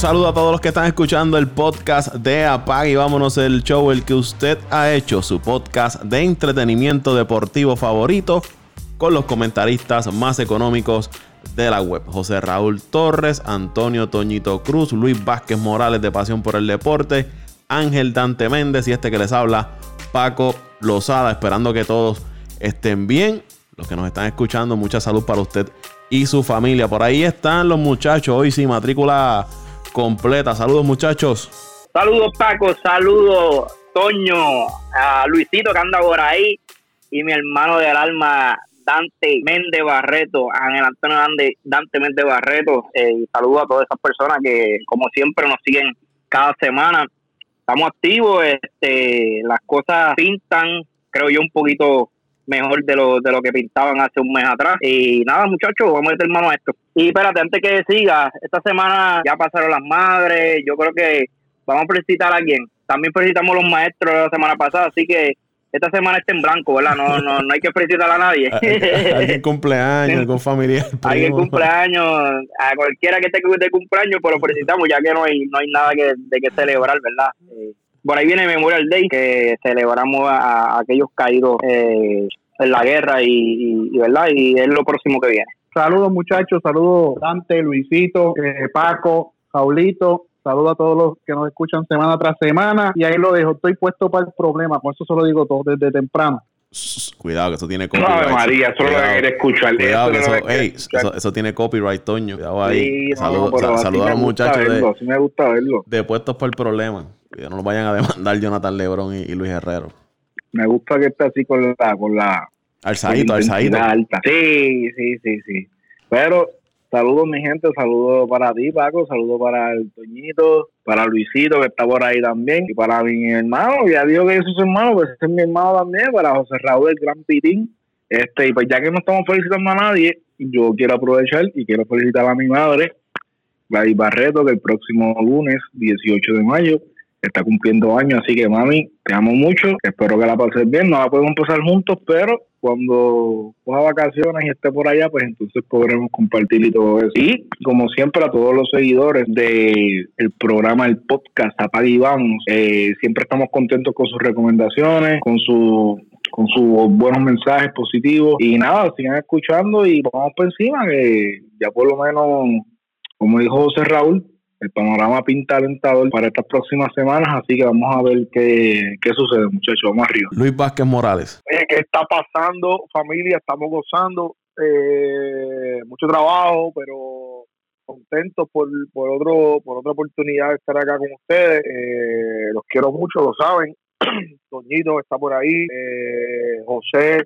saludo a todos los que están escuchando el podcast de Apag y vámonos el show, el que usted ha hecho, su podcast de entretenimiento deportivo favorito, con los comentaristas más económicos de la web. José Raúl Torres, Antonio Toñito Cruz, Luis Vázquez Morales de Pasión por el Deporte, Ángel Dante Méndez y este que les habla, Paco Lozada, esperando que todos estén bien. Los que nos están escuchando, mucha salud para usted y su familia. Por ahí están los muchachos, hoy sí, matrícula completa. Saludos muchachos. Saludos Paco, saludos Toño, a Luisito que anda por ahí y mi hermano del alma Dante Méndez Barreto, Ángel Antonio Dante, Dante Méndez Barreto. Eh, y saludos a todas esas personas que como siempre nos siguen cada semana. Estamos activos, este, las cosas pintan, creo yo, un poquito mejor de lo, de lo que pintaban hace un mes atrás. Y nada, muchachos, vamos a meter mano a esto. Y espérate, antes que siga, esta semana ya pasaron las madres, yo creo que vamos a felicitar a alguien. También felicitamos a los maestros la semana pasada, así que esta semana está en blanco, ¿verdad? No, no, no hay que felicitar a nadie. Alguien cumpleaños, algún familiar. Alguien cumpleaños, a cualquiera que esté de cumpleaños, pues felicitamos ya que no hay, no hay nada que, de que celebrar, ¿verdad? Eh, por ahí viene Memorial Day, que celebramos a, aquellos caídos eh, en la guerra y, ¿verdad? Y es lo próximo que viene. Saludos muchachos, saludos Dante, Luisito, eh, Paco, Jaulito, saludos a todos los que nos escuchan semana tras semana y ahí lo dejo, estoy puesto para el problema, por eso se lo digo todo desde temprano. Cuidado, que eso tiene copyright. No, María, eso lo escuchar. Cuidado, que eso, eso, tiene copyright, Toño. Cuidado ahí. Saludos a los muchachos de, sí me gusta verlo. de puestos por el problema. Que no nos vayan a demandar Jonathan Lebron y Luis Herrero me gusta que esté así con la con la alzadito, alzadito. alta. Sí, sí, sí, sí. Pero saludos mi gente, saludos para ti Paco, saludos para el Toñito, para Luisito que está por ahí también y para mi hermano, ya digo que es su hermano, pues es mi hermano también, para José Raúl el Gran Pitín. Este, y pues ya que no estamos felicitando a nadie, yo quiero aprovechar y quiero felicitar a mi madre, Gladys Barreto, que el próximo lunes, 18 de mayo, está cumpliendo años, así que mami, te amo mucho, espero que la pases bien, no la podemos pasar juntos, pero cuando coja vacaciones y esté por allá, pues entonces podremos compartir y todo eso. Y como siempre a todos los seguidores del el programa, el podcast Apaga y Vamos, eh, siempre estamos contentos con sus recomendaciones, con su con sus buenos mensajes positivos y nada, sigan escuchando y vamos por encima que ya por lo menos, como dijo José Raúl, el panorama pinta alentador para estas próximas semanas, así que vamos a ver qué, qué sucede, muchachos. Vamos arriba. Luis Vázquez Morales. ¿Qué está pasando, familia? Estamos gozando. Eh, mucho trabajo, pero contentos por, por, otro, por otra oportunidad de estar acá con ustedes. Eh, los quiero mucho, lo saben. Toñito está por ahí, eh, José,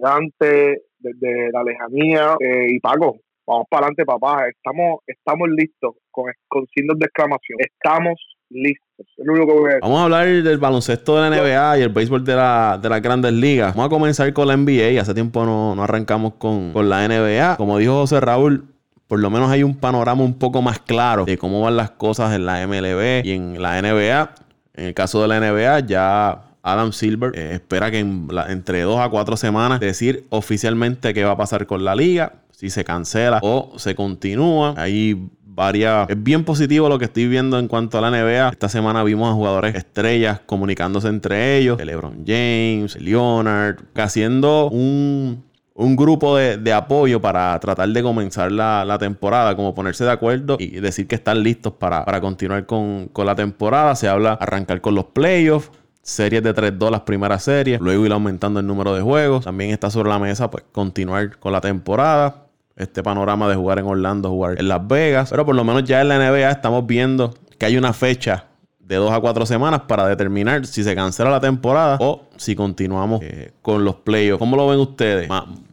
Dante, desde la lejanía, y Paco, vamos para adelante, papá. Estamos, estamos listos con, con signos de exclamación. Estamos listos. Es lo único que voy a decir. Vamos a hablar del baloncesto de la NBA y el béisbol de, la, de las grandes ligas. Vamos a comenzar con la NBA. Hace tiempo no, no arrancamos con, con la NBA. Como dijo José Raúl, por lo menos hay un panorama un poco más claro de cómo van las cosas en la MLB y en la NBA. En el caso de la NBA, ya Adam Silver eh, espera que en entre dos a cuatro semanas decir oficialmente qué va a pasar con la liga si se cancela o se continúa. Ahí varias. Es bien positivo lo que estoy viendo en cuanto a la NBA. Esta semana vimos a jugadores estrellas comunicándose entre ellos. LeBron James, Leonard, haciendo un, un grupo de, apoyo para tratar de comenzar la, temporada, como ponerse de acuerdo y decir que están listos para, continuar con, con la temporada. Se habla arrancar con los playoffs series de 3-2 las primeras series, luego ir aumentando el número de juegos. También está sobre la mesa pues continuar con la temporada este panorama de jugar en Orlando, jugar en Las Vegas. Pero por lo menos ya en la NBA estamos viendo que hay una fecha de dos a cuatro semanas para determinar si se cancela la temporada o si continuamos eh, con los playoffs. ¿Cómo lo ven ustedes?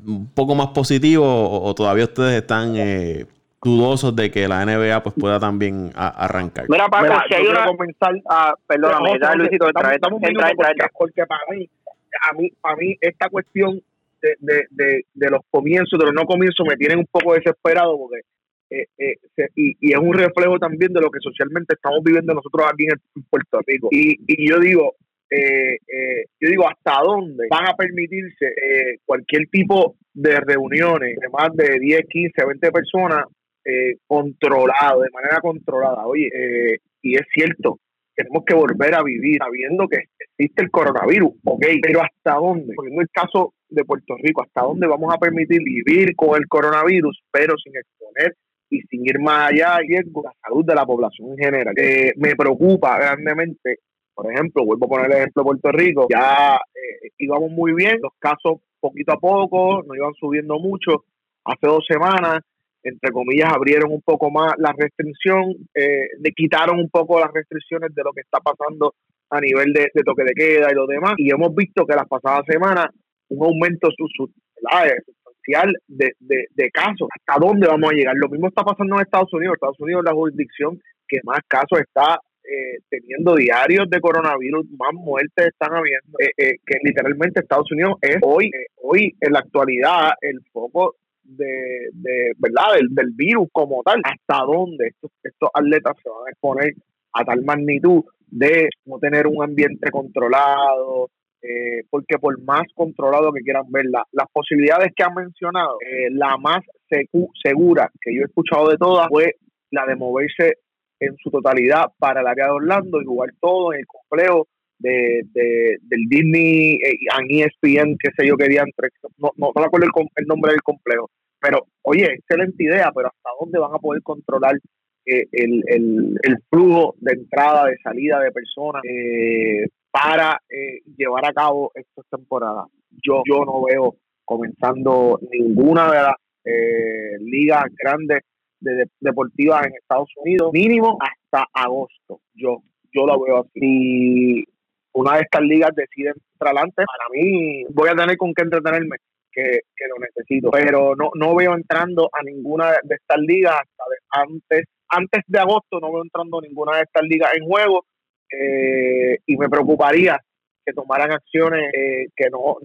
¿Un poco más positivo o, todavía ustedes están eh, dudosos de que la NBA pues pueda también arrancar? Mira, Paco, si hay una... comenzar a... Perdóname, Luisito, entra, entra, entra, Porque para mí, a mí, para mí esta cuestión de, de, de, los comienzos, de los no comienzos, me tienen un poco desesperado porque eh, eh, y, es un reflejo también de lo que socialmente estamos viviendo nosotros aquí en, Puerto Rico. Y, y yo digo, eh, yo digo, ¿hasta dónde van a permitirse cualquier tipo de reuniones de más de 10, 15, 20 personas eh, controlado, de manera controlada. Oye, eh, y es cierto, tenemos que volver a vivir sabiendo que existe el coronavirus, ok, pero ¿hasta dónde? Poniendo el caso de Puerto Rico, ¿hasta dónde vamos a permitir vivir con el coronavirus, pero sin exponer y sin ir más allá riesgo la salud de la población en general? Eh, me preocupa grandemente, por ejemplo, vuelvo a poner el ejemplo de Puerto Rico, ya eh, íbamos muy bien, los casos poquito a poco, no iban subiendo mucho, hace dos semanas entre comillas, abrieron un poco más la restricción, eh, le quitaron un poco las restricciones de lo que está pasando a nivel de, toque de queda y lo demás. Y hemos visto que las pasadas semanas un aumento sustancial de, de, casos. ¿Hasta dónde vamos a llegar? Lo mismo está pasando en Estados Unidos. Estados Unidos es la jurisdicción que más casos está eh, teniendo diarios de coronavirus, más muertes están habiendo, eh, que literalmente Estados Unidos es hoy, hoy en la actualidad el foco de, de ¿verdad? Del, virus como tal, hasta dónde estos, estos atletas se van a exponer a tal magnitud de no tener un ambiente controlado, eh, porque por más controlado que quieran ver, las posibilidades que han mencionado, eh, la más segura que yo he escuchado de todas fue la de moverse en su totalidad para el área de Orlando y jugar todo en el complejo de, del Disney eh, y ESPN, qué sé yo, qué día no, no, no acuerdo el, nombre del complejo, pero oye, excelente idea, pero ¿hasta dónde van a poder controlar eh, el, el, flujo de entrada, de salida de personas eh, para llevar a cabo estas temporadas? Yo, yo no veo comenzando ninguna de las ligas grandes de, deportivas en Estados Unidos, mínimo hasta agosto. Yo, yo lo veo así una de estas ligas decide entrar adelante, para mí voy a tener con qué entretenerme, que, lo necesito. Pero no, no veo entrando a ninguna de estas ligas antes, antes de agosto, no veo entrando ninguna de estas ligas en juego eh, y me preocuparía que tomaran acciones eh, que no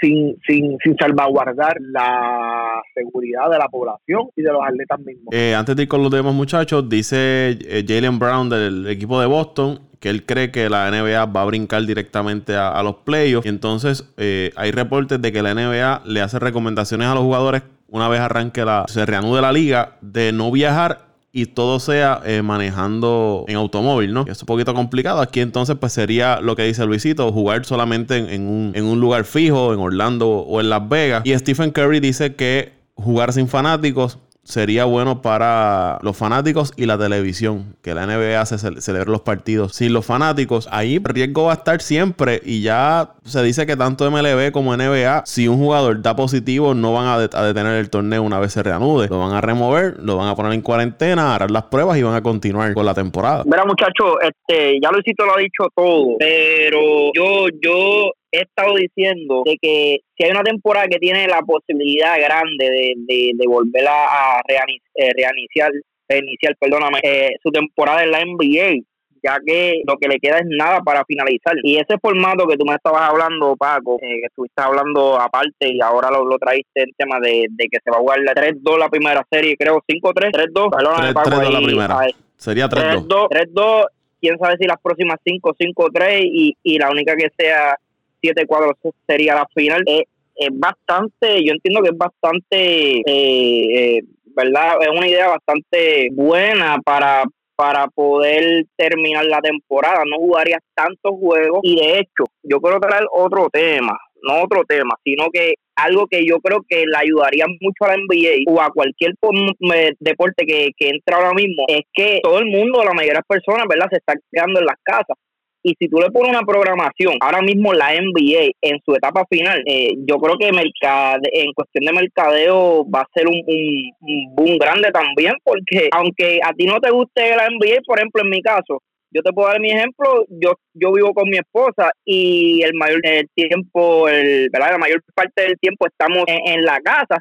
sin, sin, sin salvaguardar la seguridad de la población y de los atletas mismos. Eh, antes de ir con los demás muchachos, dice Jalen Brown del equipo de Boston que él cree que la NBA va a brincar directamente a, los playoffs. Entonces eh, hay reportes de que la NBA le hace recomendaciones a los jugadores una vez arranque la, se reanude la liga de no viajar y todo sea eh, manejando en automóvil, ¿no? Es un poquito complicado. Aquí entonces pues sería lo que dice Luisito, jugar solamente en, un, en un lugar fijo, en Orlando o en Las Vegas. Y Stephen Curry dice que jugar sin fanáticos sería bueno para los fanáticos y la televisión, que la NBA se celebre los partidos sin los fanáticos. Ahí riesgo va a estar siempre y ya se dice que tanto MLB como NBA, si un jugador da positivo, no van a, detener el torneo una vez se reanude. Lo van a remover, lo van a poner en cuarentena, harán las pruebas y van a continuar con la temporada. Mira, muchachos, este, ya Luisito lo ha dicho todo, pero yo, yo he estado diciendo de que si hay una temporada que tiene la posibilidad grande de, de, volver a, eh, reiniciar, reiniciar perdóname, eh, su temporada en la NBA, ya que lo que le queda es nada para finalizar. Y ese formato que tú me estabas hablando, Paco, eh, que estuviste hablando aparte y ahora lo, lo traíste en tema de, que se va a jugar la 3-2 la primera serie, creo 5-3, 3-2, perdóname, Paco. 3-2 la primera. Sería 3-2. 3-2, quién sabe si las próximas 5, 5-3 y, y la única que sea 7 cuadros sería la final. es bastante, yo entiendo que es bastante, eh, eh, ¿verdad? Es una idea bastante buena para, para poder terminar la temporada. No jugarías tantos juegos y de hecho, yo quiero traer otro tema, no otro tema, sino que algo que yo creo que le ayudaría mucho a la NBA o a cualquier deporte que, que entra ahora mismo es que todo el mundo, la mayoría de las personas, ¿verdad? Se está quedando en las casas. Y si tú le pones una programación, ahora mismo la NBA en su etapa final, eh, yo creo que en cuestión de mercadeo va a ser un, boom grande también, porque aunque a ti no te guste la NBA, por ejemplo, en mi caso, yo te puedo dar mi ejemplo, yo yo vivo con mi esposa y el mayor tiempo, el, ¿verdad? la mayor parte del tiempo estamos en la casa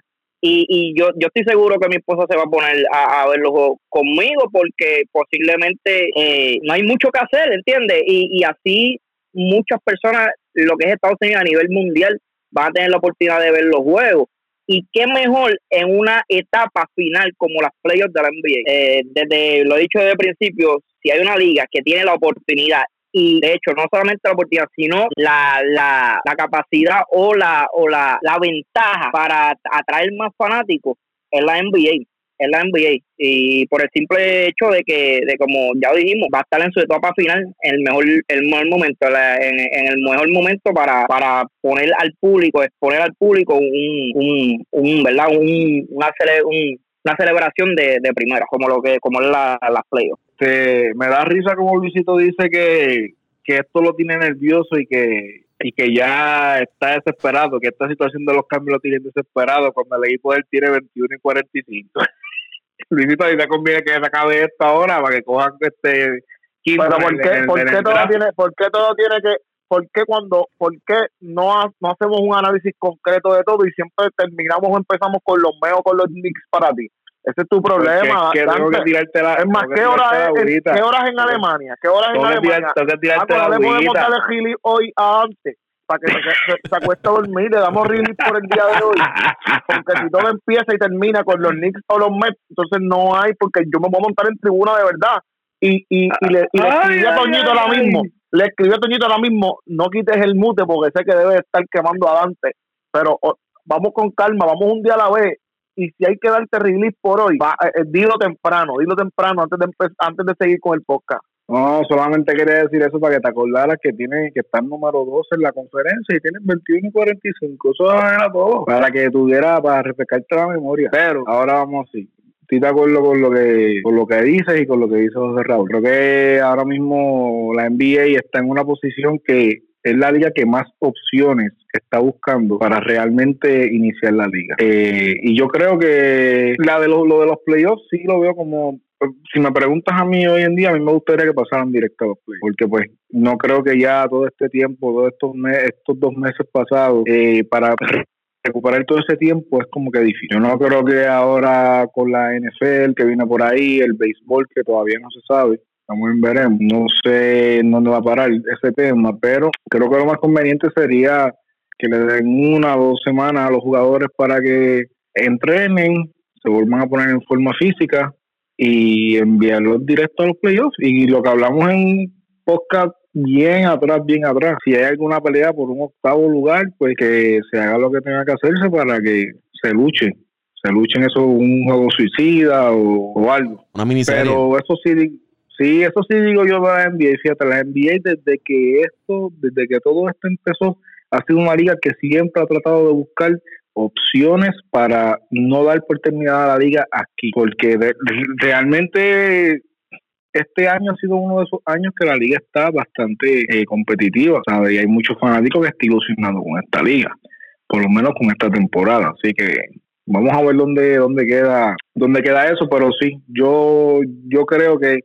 y, y yo, yo estoy seguro que mi esposa se va a poner a, ver los juegos conmigo porque posiblemente eh, no hay mucho que hacer, ¿entiendes? Y, y así muchas personas, lo que es Estados Unidos a nivel mundial, van a tener la oportunidad de ver los juegos. Y qué mejor en una etapa final como las playoffs de la NBA. Eh, desde lo he dicho desde el principio, si hay una liga que tiene la oportunidad y de hecho no solamente la oportunidad, sino la, la, la capacidad o la o la, la ventaja para atraer más fanáticos es la NBA. es la NBA y por el simple hecho de que, de como ya dijimos, va a estar en su etapa final el mejor, el mejor momento, en, el mejor momento para, para poner al público, exponer al público un, un, un ¿verdad? Un, una, una celebración de, de primera, como lo que, como es la, la playoffs. Me da risa como Luisito dice que, que esto lo tiene nervioso y que y que ya está desesperado, que esta situación de los cambios lo tiene desesperado cuando el equipo él tiene 21 y 45. Luisito, te conviene que se acabe esto ahora para que cojan este. Pero ¿por qué, ¿por qué todo tiene, por qué todo tiene que, por qué cuando, por qué no, no hacemos un análisis concreto de todo y siempre terminamos o empezamos con los meos, con los Knicks para ti? Ese es tu problema. Que, tengo que tirarte la, es más, ¿qué hora es, ¿qué horas en Alemania? ¿Qué horas en Alemania? Tengo que tirarte ah, no le podemos dar el hoy antes para que se, se, acueste a dormir. Le damos release por el día de hoy. Porque si todo empieza y termina con los Knicks o los Mets, entonces no hay, porque yo me voy a montar en tribuna de verdad. Y, y, y le, y le escribí a Toñito ahora mismo, le escribí a Toñito ahora mismo, no quites el mute porque sé que debe estar quemando a Dante. Pero vamos con calma, vamos un día a la vez y si hay que darte release por hoy, va, eh, eh, dilo temprano, dilo temprano antes de antes de seguir con el podcast. No, solamente quería decir eso para que te acordaras que tiene que estar número 12 en la conferencia y tienes 21 y 45. Eso era todo. Para que tuviera, para refrescarte la memoria. Pero ahora vamos así. Estoy de acuerdo con lo que con lo que dices y con lo que dice José Raúl. Creo que ahora mismo la NBA está en una posición que es la liga que más opciones está buscando para realmente iniciar la liga. Eh, y yo creo que la de lo de los playoffs sí lo veo como si me preguntas a mí hoy en día, a mí me gustaría que pasaran directo a los playoffs, porque pues no creo que ya todo este tiempo, todos estos, estos dos meses pasados, eh, para recuperar todo ese tiempo es como que difícil. Yo no creo que ahora con la NFL que viene por ahí, el béisbol que todavía no se sabe, también veremos. No sé dónde va a parar ese tema, pero creo que lo más conveniente sería que le den una o dos semanas a los jugadores para que entrenen, se vuelvan a poner en forma física y enviarlos directo a los playoffs. Y lo que hablamos en podcast bien atrás, bien atrás. Si hay alguna pelea por un octavo lugar, pues que se haga lo que tenga que hacerse para que se luche. Se luche en eso, un juego suicida o, algo. Una miniserie. Pero eso sí, sí, eso sí digo yo de la NBA. Fíjate, la NBA desde que esto, desde que todo esto empezó, ha sido una liga que siempre ha tratado de buscar opciones para no dar por terminada la liga aquí, porque realmente este año ha sido uno de esos años que la liga está bastante eh, competitiva, ¿sabes? Y hay muchos fanáticos que están ilusionados con esta liga, por lo menos con esta temporada. Así que vamos a ver dónde, dónde queda, dónde queda eso, pero sí, yo, yo creo que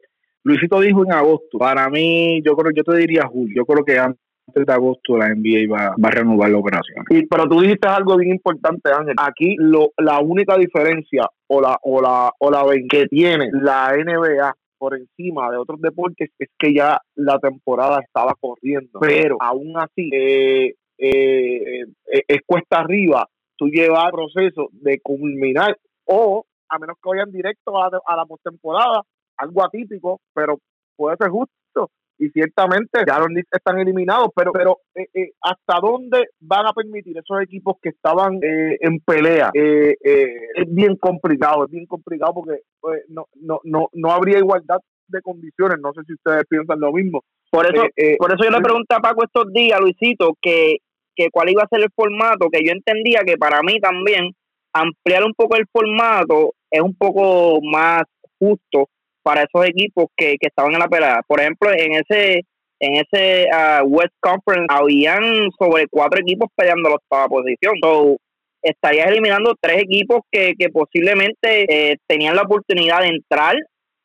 Luisito dijo en agosto. Para mí, yo creo, yo te diría julio. Yo creo que antes de agosto la NBA va, a renovar la operación. Pero tú dijiste algo bien importante, Ángel. Aquí lo, la única diferencia o la, o la, o la que tiene la NBA por encima de otros deportes es que ya la temporada estaba corriendo. Pero aún así, eh, eh, eh, es cuesta arriba tú llevar proceso de culminar o a menos que vayan directo a, a la postemporada, algo atípico, pero puede ser justo. Y ciertamente ya los Knicks están eliminados, pero pero eh, eh, hasta dónde van a permitir esos equipos que estaban eh, en pelea es bien complicado, es bien complicado porque pues, no, no, no, no habría igualdad de condiciones, no sé si ustedes piensan lo mismo. Por eso, por eso yo le pregunté a Paco estos días, Luisito, que, que cuál iba a ser el formato, que yo entendía que para mí también ampliar un poco el formato es un poco más justo para esos equipos que, que estaban en la pelea. Por ejemplo, en ese en ese uh, West Conference habían sobre cuatro equipos peleando la octava posición. So, estarías eliminando tres equipos que, que posiblemente eh, tenían la oportunidad de entrar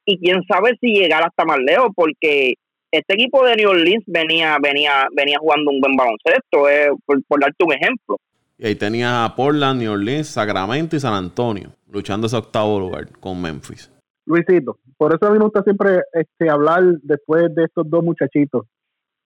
y quién sabe si llegar hasta más lejos porque este equipo de New Orleans venía venía venía jugando un buen baloncesto eh, por, por, darte un ejemplo y ahí tenía a Portland, New Orleans, Sacramento y San Antonio luchando ese octavo lugar con Memphis Luisito, por eso a mí me gusta siempre este, hablar después de estos dos muchachitos.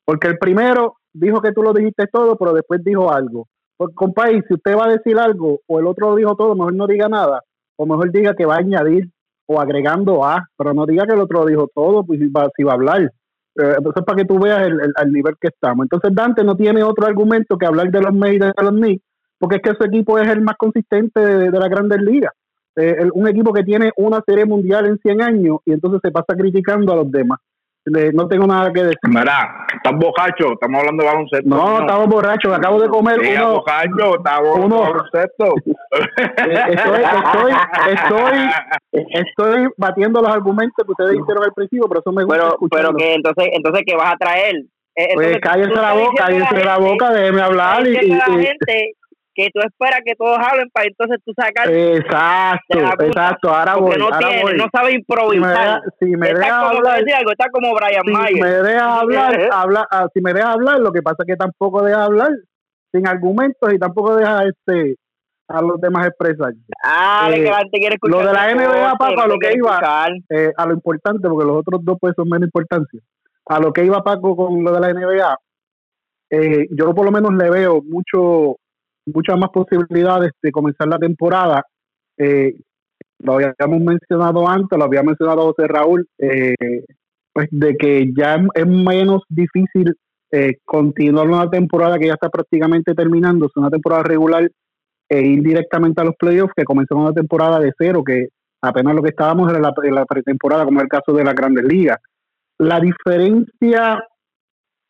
Porque el primero dijo que tú lo dijiste todo, pero después dijo algo. Pues, compadre, si usted va a decir algo o el otro lo dijo todo, mejor no diga nada. O mejor diga que va a añadir o agregando a, pero no diga que el otro lo dijo todo, pues si va, si va a hablar. Eh, eso es para que tú veas el, nivel que estamos. Entonces Dante no tiene otro argumento que hablar de los Mets de los Knicks, porque es que su equipo es el más consistente de, de la Grandes Ligas. Eh, el- un equipo que tiene una serie mundial en 100 años y entonces se pasa criticando a los demás. Le- no tengo nada que decir. Mira, estás bocacho, estamos hablando de baloncesto. No, estamos borrachos, acabo de comer Sí, uno. bocacho, estamos hablando uno- baloncesto. Eh, estoy, estoy, estoy, estoy batiendo los argumentos que ustedes hicieron al principio, pero eso me gusta pero escucharlo. pero que entonces entonces que vas a traer Eh, Pues entonces, cállense tú la boca, cállense la gente- boca, déjeme hablar y, y- la gente que tú esperas que todos hablen para entonces tú sacar exacto, exacto, ahora voy, porque no ahora tiene, voy. no sabe Si me improvisar. deja, si me está deja como, te hablar, algo, está como Brian si Mayer. me deja hablar, habla, ah, si me deja hablar, lo que pasa es que tampoco deja hablar sin argumentos y tampoco deja este a los demás expresarse. Ah, Eh, quiere escuchar. lo de la NBA, Paco, a te lo que iba. Eh, a lo importante, porque los otros dos pues son menos importancia. A lo que iba Paco con lo de la NBA, eh, yo por lo menos le veo mucho muchas más posibilidades de comenzar la temporada. Eh, lo habíamos mencionado antes, lo había mencionado José Raúl, eh, pues de que ya es, menos difícil eh, continuar una temporada que ya está prácticamente terminando, es una temporada regular e ir directamente a los playoffs que comenzó una temporada de cero, que apenas lo que estábamos era la, la pretemporada, como es el caso de las grandes ligas. La diferencia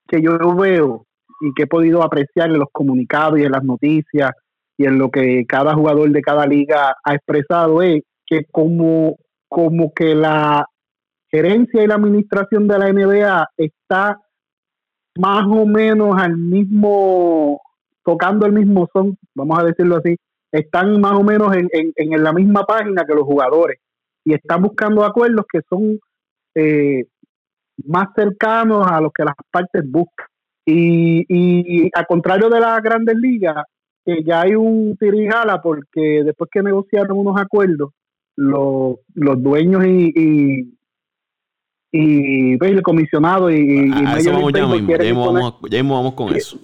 que yo veo y que he podido apreciar en los comunicados y en las noticias y en lo que cada jugador de cada liga ha expresado es que como, como que la gerencia y la administración de la NBA está más o menos al mismo, tocando el mismo son, vamos a decirlo así, están más o menos en, en, en la misma página que los jugadores y están buscando acuerdos que son eh, más cercanos a los que las partes buscan. Y, y a contrario de las grandes ligas, que ya hay un tirijala porque después que negociaron unos acuerdos, los, los dueños y, y, y pues, el comisionado y, y A Major eso vamos ya mismo. quieren Ya mismo imponer- vamos, ya mismo vamos con eso.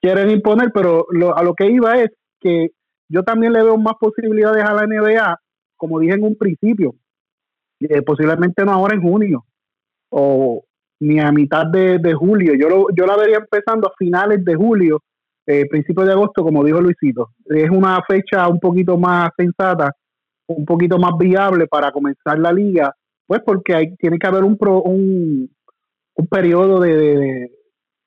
quieren imponer, pero lo- a lo que iba es que yo también le veo más posibilidades a la NBA, como dije en un principio, eh, posiblemente no ahora en junio o ni a mitad de, de julio. Yo, lo- yo la vería empezando a finales de julio, eh, principios de agosto, como dijo Luisito. Es una fecha un poquito más sensata, un poquito más viable para comenzar la liga, pues porque hay, tiene que haber un, pro- un, un periodo de,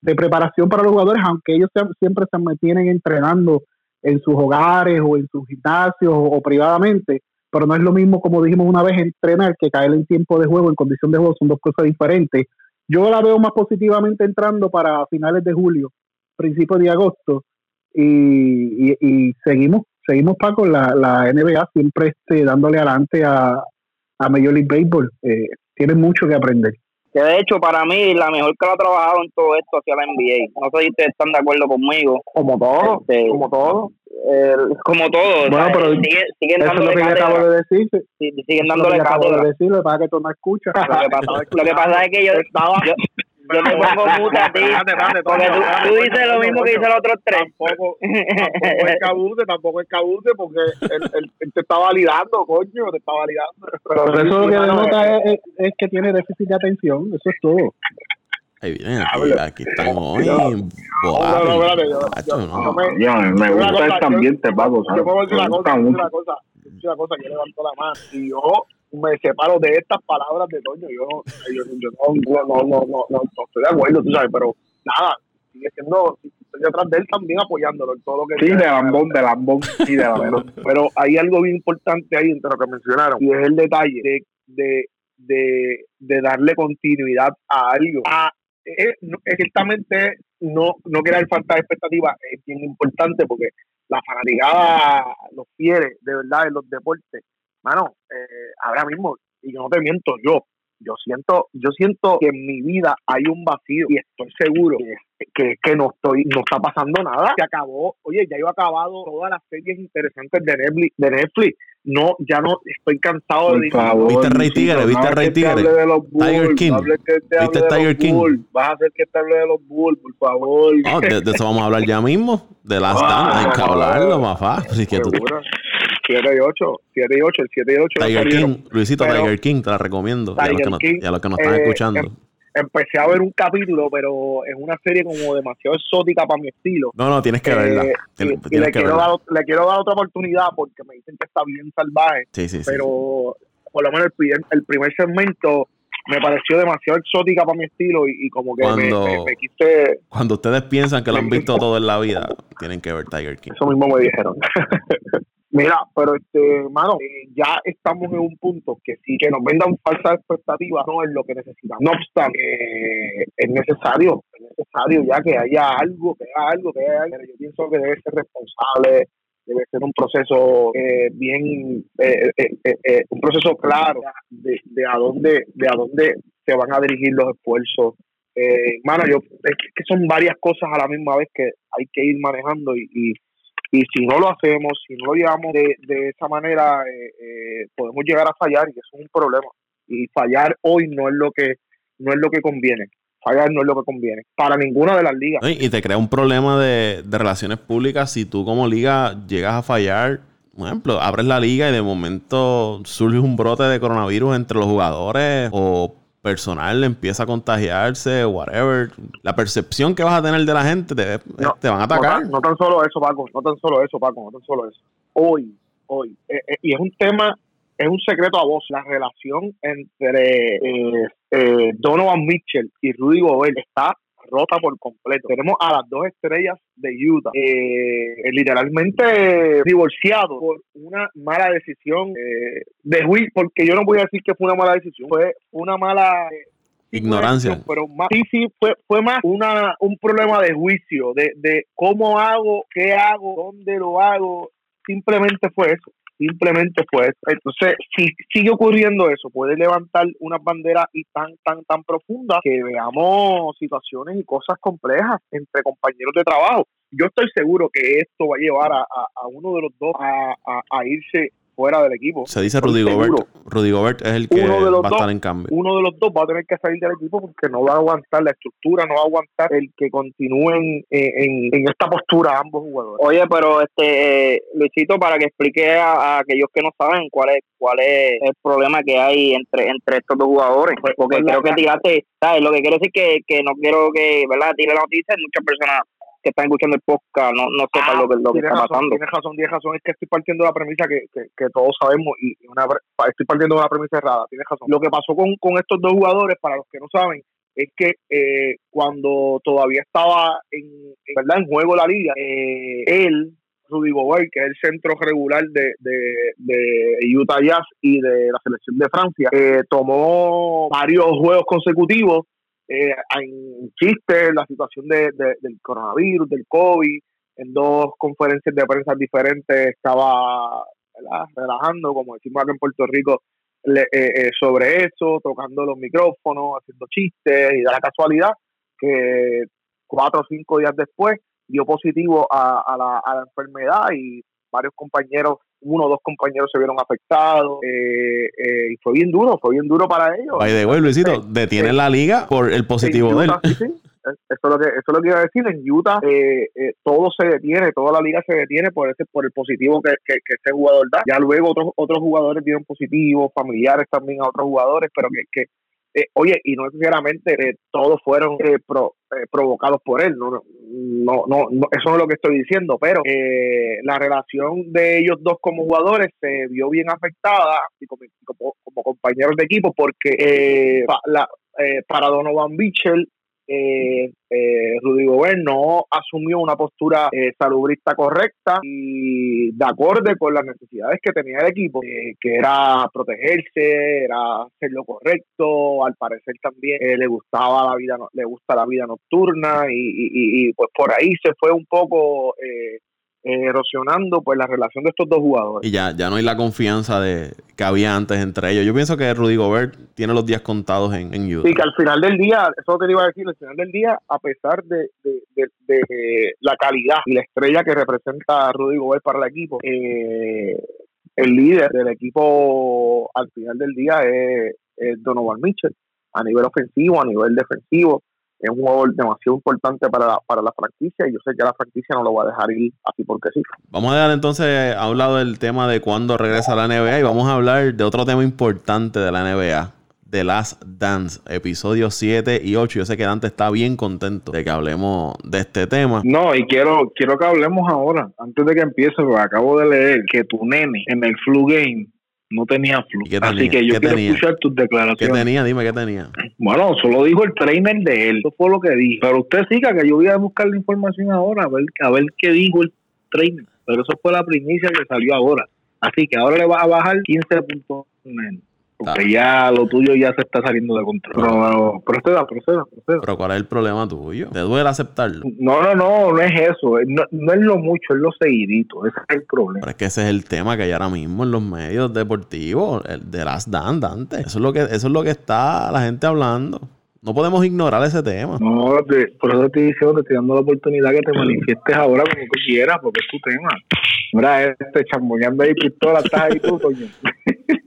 de- preparación para los jugadores, aunque ellos se- siempre se mantienen entrenando en sus hogares o en sus gimnasios o privadamente, pero no es lo mismo, como dijimos una vez, entrenar que caer en tiempo de juego, en condición de juego, son dos cosas diferentes. Yo la veo más positivamente entrando para finales de julio, principios de agosto, y, y- y seguimos, seguimos Paco, la, la NBA siempre este, dándole adelante a, a Major League Baseball. Eh, tiene mucho que aprender. Que de hecho, para mí, la mejor que lo ha trabajado en todo esto hacia la NBA. No sé si ustedes están de acuerdo conmigo. Como todo, Este, como todo. El- como todo. Bueno, ¿sabes? pero Sigue- siguen Eso es lo que yo acabo de decir. Siguen es lo que dándole yo acabo cátedra. de decir, lo que pasa es que tú no escuchas. Lo que pasa, lo que pasa es que yo, yo, yo te pongo muta a ti. Porque tú, dices lo mismo que dicen los otros tres. Tampoco, tampoco es cabuse, tampoco es cabuse, porque él, él- él te está validando, coño, te está validando. Pero eso lo que denota es, es- es que tiene déficit de atención, eso es todo. Ahí vienen, aquí, aquí están hoy. No, boados, no, espérate, yo- macho, yo- no. yo me- Yo, me Una gusta cosa, este ambiente, Paco. Yo puedo decir Me una cosa, una cosa, una yo levanto la mano y yo me separo de estas palabras de Toño, yo no, yo, yo no, no, no, no, no, no, no estoy de acuerdo, tú sabes, pero nada, sigue siendo, estoy detrás de él también apoyándolo en todo lo que Sí, de lambón, de lambón. Sí, de lambón. pero hay algo bien importante ahí entre lo que mencionaron y es el detalle de, de, de, de darle continuidad a algo. A, es, no- ciertamente no, no crear falta de expectativa es bien importante porque la fanaticada los quiere de verdad en los deportes. Mano, eh, ahora mismo, y yo no te miento, yo, yo siento, yo siento que en mi vida hay un vacío y estoy seguro que, que, que no estoy, no está pasando nada. Se acabó, oye, ya yo he acabado todas las series interesantes de Netflix, de Netflix. No, ya no estoy cansado de Por favor. ¿Viste Rey Luisito, Tigre? ¿Viste Rey Tigre? hable de los Bulls, Tiger King. no hables que te ¿Viste de Tiger los King? Bulls. Vas a hacer que te hable de los Bulls, por favor. De, de eso vamos a hablar ya mismo. De Last Dance. Hay que hablarlo, más fácil. Así que tú, Seguro. 7 y 8, 7 y 8, el 7 y 8 Tiger King, Luisito Pero- Tiger King, te la recomiendo. Y a los que nos, King, y a los que nos están eh, escuchando. em- empecé a ver un capítulo, pero es una serie como demasiado exótica para mi estilo. No, no, tienes que verla. Eh, Tien- y, le, que quiero verla. dar, le quiero dar otra oportunidad porque me dicen que está bien salvaje, Sí, sí, sí. pero por lo menos el primer, el primer segmento me pareció demasiado exótica para mi estilo y, y como que me- Cuando- me, me quise... Cuando ustedes piensan que lo han visto todo en la vida, tienen que ver Tiger King. Eso mismo me dijeron. Mira, pero este, mano, eh, ya estamos en un punto que sí, que nos vendan falsas expectativas no es lo que necesitamos. No obstante, eh, es necesario, es necesario ya que haya algo, que haya algo, que haya algo. Yo pienso que debe ser responsable, debe ser un proceso eh, bien, eh, un proceso claro de, de a dónde, de a dónde se van a dirigir los esfuerzos. Eh, mano, yo, es que son varias cosas a la misma vez que hay que ir manejando y, y y si no lo hacemos, si no lo llevamos de, de esa manera, eh, eh, podemos llegar a fallar y eso es un problema. Y fallar hoy no es lo que no es lo que conviene. Fallar no es lo que conviene para ninguna de las ligas. y te crea un problema de, de relaciones públicas si tú como liga llegas a fallar. Por ejemplo, abres la liga y de momento surge un brote de coronavirus entre los jugadores o personal empieza a contagiarse, whatever. La percepción que vas a tener de la gente te, No, te van a No atacar. tan, no tan solo eso, Paco, no tan solo eso, Paco, no tan solo eso. Hoy, hoy, eh, eh, y es un tema, es un secreto a voz, la relación entre eh, eh, Donovan Mitchell y Rudy Gobert está rota por completo. Tenemos a las dos estrellas de Utah, eh, literalmente divorciados por una mala decisión eh, de Will, porque yo no voy a decir que fue una mala decisión, fue una mala eh, Ignorancia. pero más, sí, sí, fue, fue más una, un problema de juicio, de, de cómo hago, qué hago, dónde lo hago. Simplemente fue eso. Simplemente fue eso. Entonces, si sigue ocurriendo eso, puede levantar unas banderas y tan, tan, tan profundas que veamos situaciones y cosas complejas entre compañeros de trabajo. Yo estoy seguro que esto va a llevar a, a- a uno de los dos a- a irse fuera del equipo. Se dice Rudy. Gobert. Rudy Gobert es el que va a estar dos. en cambio. uno de los dos va a tener que salir del equipo porque no va a aguantar la estructura, no va a aguantar el que continúen eh, en, en esta postura ambos jugadores. Oye, pero este eh, Luisito, para que explique a, a aquellos que no saben cuál es cuál es el problema que hay entre entre estos dos jugadores, Pues, porque pues, creo que tiraste, ¿sabes? Lo que quiero decir que que no quiero que, ¿verdad? Tire la noticia, muchas personas que están escuchando el podcast no no sepan Ah, lo que lo que tienes está razón, pasando. Tienes razón, tienes razón. Es que estoy partiendo de la premisa que, que, que todos sabemos y una, estoy partiendo de una premisa errada. Tienes razón. Lo que pasó con, con estos dos jugadores, para los que no saben, es que eh, cuando todavía estaba en, en, ¿verdad? en juego la liga, eh, él, Rudy Gobert, que es el centro regular de, de, de Utah Jazz y de la selección de Francia, eh, tomó varios juegos consecutivos eh, en chistes, la situación de, de- del coronavirus, del COVID, en dos conferencias de prensa diferentes estaba relajando, como decimos acá en Puerto Rico, le- eh, eh, sobre eso, tocando los micrófonos, haciendo chistes, y da la casualidad que cuatro o cinco días después dio positivo a, a la, a la enfermedad y varios compañeros, uno o dos compañeros se vieron afectados, eh, eh, y fue bien duro, fue bien duro para ellos. By the way, Luisito, detiene la liga por el positivo de él. Sí, sí. Eso es lo que eso es lo que iba a decir. En Utah eh, eh, todo se detiene, toda la liga se detiene por ese por el positivo que, que, que ese jugador da. Ya luego otros otros jugadores dieron positivo, familiares también a otros jugadores, pero que, que eh, oye, y no necesariamente eh, todos fueron eh, pro- eh, provocados por él. No, no, no, no, eso no es lo que estoy diciendo, pero eh, la relación de ellos dos como jugadores se vio bien afectada y como, como, compañeros de equipo porque eh, pa- la, para Donovan Mitchell eh, eh, Rudy Gobert no asumió una postura eh, salubrista correcta y de acorde con las necesidades que tenía el equipo, eh, que era protegerse, era hacer lo correcto, al parecer también eh, le gustaba la vida, le gusta la vida nocturna y, y- pues por ahí se fue un poco eh, erosionando pues la relación de estos dos jugadores. Y ya, ya no hay la confianza de que había antes entre ellos. Yo pienso que Rudy Gobert tiene los días contados en, en Utah. Sí, que al final del día, eso te iba a decir, al final del día, a pesar de, de- de- de la calidad y la estrella que representa Rudy Gobert para el equipo, eh, el líder del equipo al final del día es, es Donovan Mitchell, a nivel ofensivo, a nivel defensivo. Es un jugador demasiado importante para la, para la franquicia y yo sé que la franquicia no lo va a dejar ir así porque sí. Vamos a dejar entonces a un lado el tema de cuándo regresa la NBA y vamos a hablar de otro tema importante de la NBA. The Last Dance, episodios 7 y 8. Yo sé que Dante está bien contento de que hablemos de este tema. No, y quiero, quiero que hablemos ahora, antes de que empiece, porque acabo de leer que tu nene en el flu game no tenía flu. ¿Y qué Así que yo ¿Qué quiero tenía? escuchar tus ¿Qué declaraciones. tenía? Dime qué tenía. Bueno, solo dijo el trainer de él. Eso fue lo que dijo. Pero usted siga que yo voy a buscar la información ahora, a ver, a ver qué dijo el trainer. Pero eso fue la primicia que salió ahora. Así que ahora le va a bajar 15 puntos. men, Porque Ah. ya lo tuyo ya se está saliendo de control. Pero, proceda, proceda, proceda. Pero ¿cuál es el problema tuyo? ¿Te duele aceptarlo? No, no, no, no es eso. No, no es lo mucho, es lo seguidito. Ese es el problema. Pero es que ese es el tema que hay ahora mismo en los medios deportivos, el de Last Dance, Dante. Eso es lo que, eso es lo que está la gente hablando. No podemos ignorar ese tema. No, te- por eso te estoy diciendo, te estoy dando la oportunidad que te manifiestes ahora como tú quieras, porque es tu tema. Mira, este chamboñando ahí pistola, estás ahí tú, coño.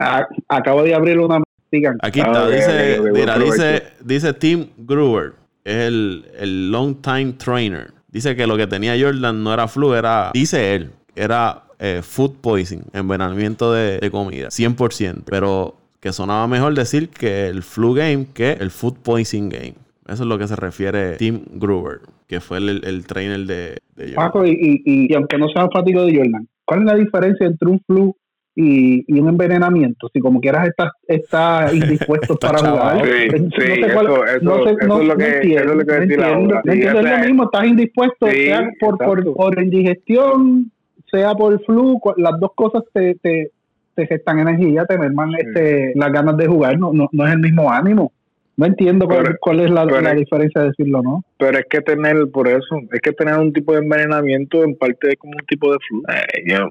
A- acabo de abrir una sigan. Aquí está, dice, mira, dice, dice Tim Gruber, es el, el long time trainer. Dice que lo que tenía Jordan no era flu, era, dice él, era eh, food poisoning, envenenamiento de, de comida, 100%. Pero que sonaba mejor decir que el flu game que el food poisoning game. Eso es lo que se refiere Tim Gruber, que fue el, el trainer de, de Jordan. Paco, y, y, y aunque no sea fanático de Jordan, ¿cuál es la diferencia entre un flu y, y un envenenamiento? Si como quieras estás está indispuesto Está para jugar. Sí, No sí, sé cuál- eso- eso- no sé- eso no- es lo que- no entiendo, eso es lo que entiendo, Sí, entiendo, es lo mismo, estás indispuesto, sí, sea por, por, por indigestión, sea por flu, cu- las dos cosas te, te, te gestan energía, te merman Sí. este, las ganas de jugar, no, no, no es el mismo ánimo. No entiendo cuál, Pero- cuál es la, pero- la diferencia de decirlo, ¿no? Pero es que tener, por eso, es que tener un tipo de envenenamiento en parte es como un tipo de flu. Eh, yo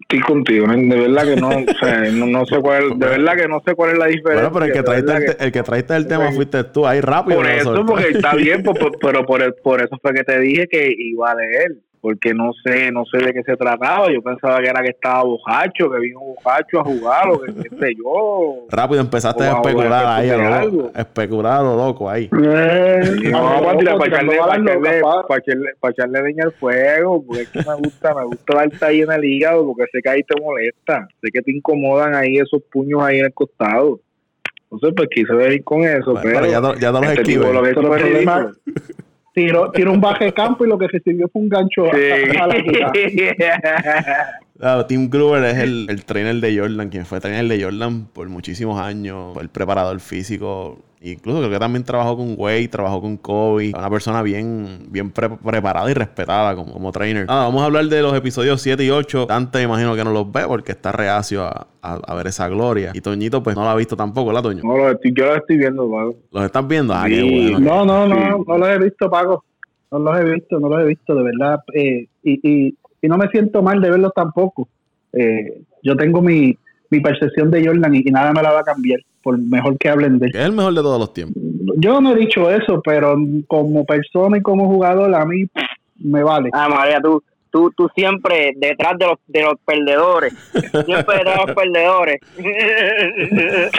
estoy contigo, de verdad que no, o sea, no, no sé cuál, de verdad que no sé cuál es la diferencia. Bueno, pero el que traiste el, que- el que el tema fuiste tú, ahí rápido. por eso, porque está bien, por- por- pero por, por eso fue que te dije que iba de él, porque no sé, no sé de qué se trataba. Yo pensaba que era que estaba bojacho, que vino bojacho a jugar o que qué sé yo. Rápido empezaste a especular ahí, a lo especular lo loco ahí. Sí, no, para, tirar- para echarle, para, balas locas, echarle, pa. para, echarle, para echarle leña al fuego, porque es que me gusta, me gusta darte ahí en el hígado, porque sé que ahí te molesta, sé que te incomodan ahí esos puños ahí en el costado. Entonces, pues quise venir con eso, Bueno, pero, pero ya, te- ya te los este tipo esquivé. lo que hizo Pero fue el problema- ridículo. Tiró, tiró un baje campo y lo que recibió fue un gancho a- a la quijada. Claro, Tim Gruber es el, el trainer de Jordan, quien fue trainer de Jordan por muchísimos años, fue el preparador físico. Incluso creo que también trabajó con Wade, trabajó con Kobe. Una persona bien, bien pre- preparada y respetada como, como trainer. Nada, vamos a hablar de los episodios 7 y 8. Dante imagino que no los ve porque está reacio a, a- a ver esa gloria. Y Toñito pues no la ha visto tampoco, ¿la Toño? No, lo estoy, yo lo estoy viendo, Paco. ¿Los estás viendo? Ah, qué Sí. bueno. No, no, no, no los he visto, Paco. No los he visto, no los he visto, de verdad. Eh, y, y, y no me siento mal de verlos tampoco. Eh, yo tengo mi, mi percepción de Jordan y, y nada me la va a cambiar, por mejor que hablen de él. Es el mejor de todos los tiempos. Yo no he dicho eso, pero como persona y como jugador, a mí pff, me vale. Ah, María, tú, tú, tú siempre detrás de los, de los perdedores. Siempre detrás de los perdedores.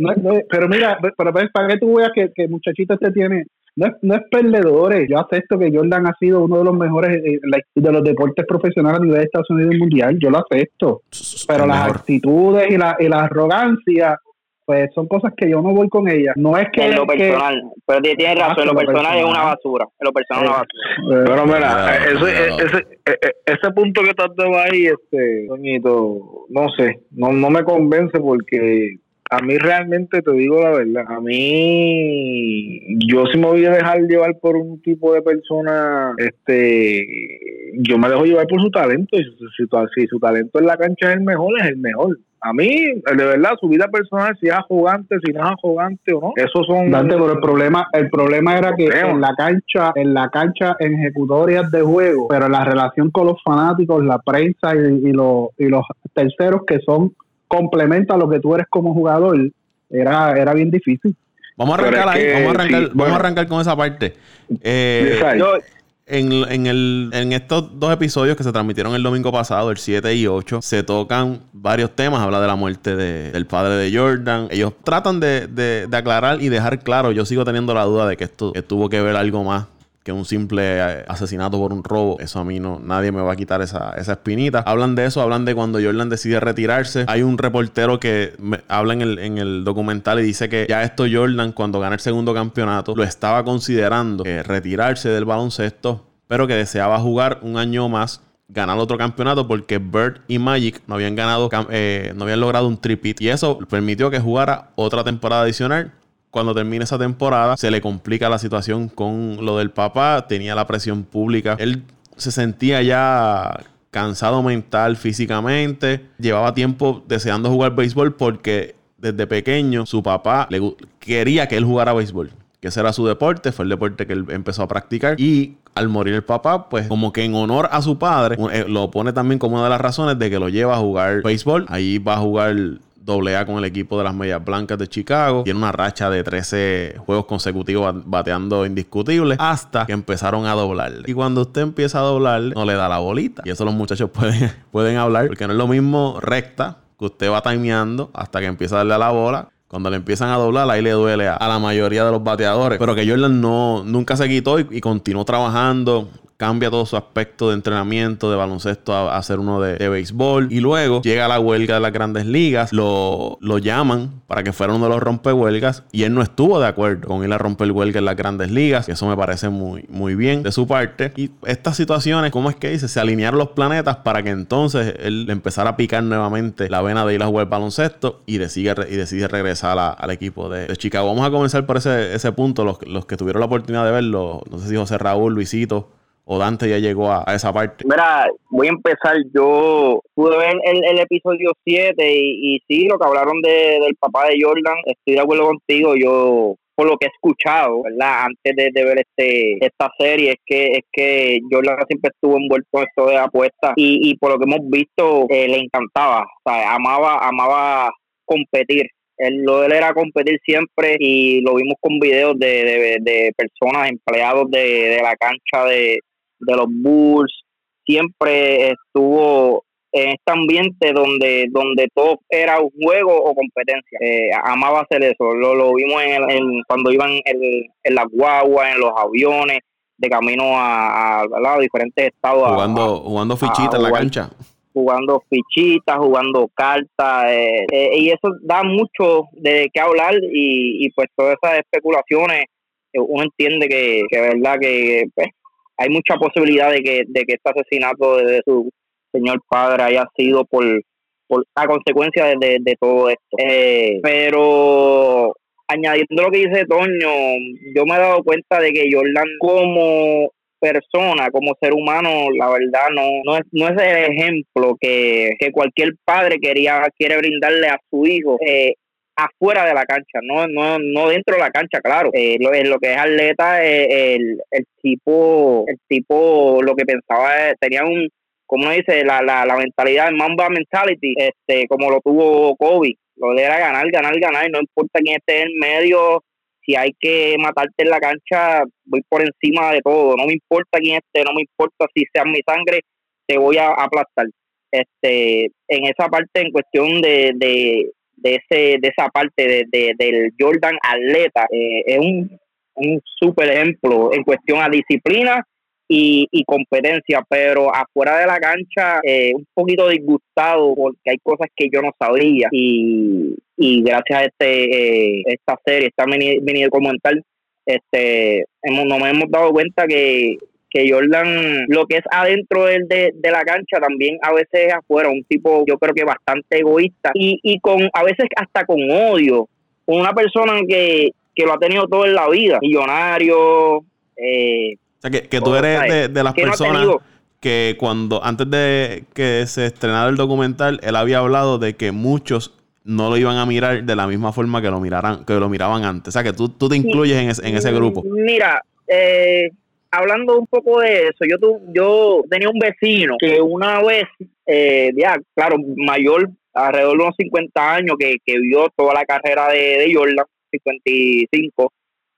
No no pero mira, pero para que tú veas que, que el muchachito este tiene, no es, no es perdedores. Yo acepto que Jordan ha sido uno de los mejores eh, de los deportes profesionales a nivel de Estados Unidos y mundial. Yo lo acepto. Pero las mejor. actitudes y la, y la arrogancia, pues son cosas que yo no voy con ellas. No es que. en lo que- personal. Pero ti- tienes Ah, razón, en lo personal es una basura. En lo personal es una basura. eh, Pero mira, Cuidado, ese, ese, ese, ese punto que estás ahí, este, Doñito, no sé, no, no me convence porque a mí realmente te digo la verdad, a mí yo si me voy a dejar llevar por un tipo de persona, este, yo me dejo llevar por su talento y si, si, su talento en la cancha es el mejor, es el mejor. A mí, de verdad, su vida personal, si es arrogante, si no es arrogante o no, esos son... Dante, pero el problema, el problema era que en la cancha, en la cancha, en ejecutorias de juego, pero la relación con los fanáticos, la prensa y, y los, y los terceros que son complemento a lo que tú eres como jugador, era, era bien difícil. Vamos a arrancar ahí, que, vamos a arrancar, sí, vamos bueno. a arrancar con esa parte. Eh. Yo, en, en, el, en estos dos episodios que se transmitieron el domingo pasado, el 7 y 8, se tocan varios temas. Habla de la muerte de- del padre de Jordan. Ellos tratan de, de- de aclarar y dejar claro. Yo sigo teniendo la duda de que esto que tuvo que ver algo más que un simple eh, asesinato por un robo. Eso a mí no, nadie me va a quitar esa, esa espinita. Hablan de eso, hablan de cuando Jordan decide retirarse. Hay un reportero que habla en el, en el documental y dice que ya esto Jordan, cuando gana el segundo campeonato, lo estaba considerando eh, retirarse del baloncesto, pero que deseaba jugar un año más ganar otro campeonato porque Bird y Magic no habían ganado, eh, no habían logrado un tripit y eso permitió que jugara otra temporada adicional cuando termina esa temporada, se le complica la situación con lo del papá, tenía la presión pública. Él se sentía ya cansado mental, físicamente, llevaba tiempo deseando jugar béisbol porque desde pequeño su papá le quería que él jugara béisbol. Que ese era su deporte, fue el deporte que él empezó a practicar. Y al morir el papá, pues como que en honor a su padre, eh, lo pone también como una de las razones de que lo lleva a jugar béisbol. Ahí va a jugar doble A con el equipo de las Medias Blancas de Chicago. Tiene una racha de 13 juegos consecutivos bateando indiscutibles hasta que empezaron a doblarle. Y cuando usted empieza a doblarle, no le da la bolita. Y eso los muchachos pueden, pueden hablar, porque no es lo mismo recta que usted va timeando hasta que empieza a darle a la bola. Cuando le empiezan a doblar, ahí le duele a, la mayoría de los bateadores. Pero que Jordan no, nunca se quitó y continuó trabajando cambia todo su aspecto de entrenamiento, de baloncesto a, hacer uno de, béisbol. Y luego llega la huelga de las grandes ligas, lo, lo llaman para que fuera uno de los rompehuelgas y él no estuvo de acuerdo con ir a romper huelga en las grandes ligas. Y eso me parece muy, muy bien de su parte. Y estas situaciones, ¿cómo es que dice? Se alinearon los planetas para que entonces él empezara a picar nuevamente la vena de ir a jugar baloncesto y decide, y decide regresar al equipo de, Chicago. Vamos a comenzar por ese, ese punto. Los, los que tuvieron la oportunidad de verlo, no sé si José Raúl, Luisito o Dante ya llegó a, esa parte? Mira, voy a empezar. Yo pude ver el, episodio 7 y, y, sí, lo que hablaron de, del papá de Jordan, estoy de acuerdo contigo. Yo por lo que he escuchado, ¿verdad? Antes de, ver este esta serie, es que es que Jordan siempre estuvo envuelto en esto de apuestas y, y por lo que hemos visto, eh, le encantaba, o sea, amaba, amaba competir. Él, lo de él era competir siempre y lo vimos con videos de, de, personas, empleados de, de la cancha de, de los Bulls, siempre estuvo en este ambiente donde donde todo era un juego o competencia. Eh, amaba hacer eso. Lo, lo vimos en, cuando iban en, en las guaguas, en los aviones, de camino a, a, diferentes estados. Jugando, jugando fichitas en la cancha. Jugando fichitas, jugando cartas. Eh, eh, y eso da mucho de qué hablar y, y pues todas esas especulaciones uno entiende que, que verdad que pues, hay mucha posibilidad de que, de que este asesinato de, su señor padre haya sido por, por a consecuencia de, de, todo esto. Eh, pero añadiendo lo que dice Toño, yo me he dado cuenta de que Jordan como persona, como ser humano, la verdad no, no, es, no es el ejemplo que, que cualquier padre quería quiere brindarle a su hijo. Eh, afuera de la cancha, no no no dentro de la cancha, claro. Eh, lo, lo que es atleta, eh, el, el tipo, el tipo lo que pensaba, tenía un, como uno dice, la, la, la mentalidad, el Mamba mentality, este, como lo tuvo Kobe, lo de era ganar, ganar, ganar, no importa quién esté en medio, si hay que matarte en la cancha, voy por encima de todo, no me importa quién esté, no me importa si sea mi sangre, te voy a aplastar. Este, en esa parte, en cuestión de, de, de ese de esa parte de, del Jordan atleta eh, es un, un super ejemplo en cuestión a disciplina y, y competencia, pero afuera de la cancha eh, un poquito disgustado porque hay cosas que yo no sabía y, y gracias a este eh, esta serie, esta mini, mini documental, este hemos, nos hemos dado cuenta que que Jordan, lo que es adentro de, de, la cancha, también a veces afuera, un tipo yo creo que bastante egoísta y, y con a veces hasta con odio, una persona que, que lo ha tenido todo en la vida, millonario. Eh, o sea, que, que tú eres de, las personas que cuando, antes de que se estrenara el documental, él había hablado de que muchos no lo iban a mirar de la misma forma que lo miraran, que lo miraban antes. O sea, que tú, tú te incluyes en, ese, en ese grupo. Mira, eh, hablando un poco de eso, yo tu, yo tenía un vecino que una vez, eh, ya, claro, mayor, alrededor de unos 50 años, que, que vio toda la carrera de, de Jordan, 55,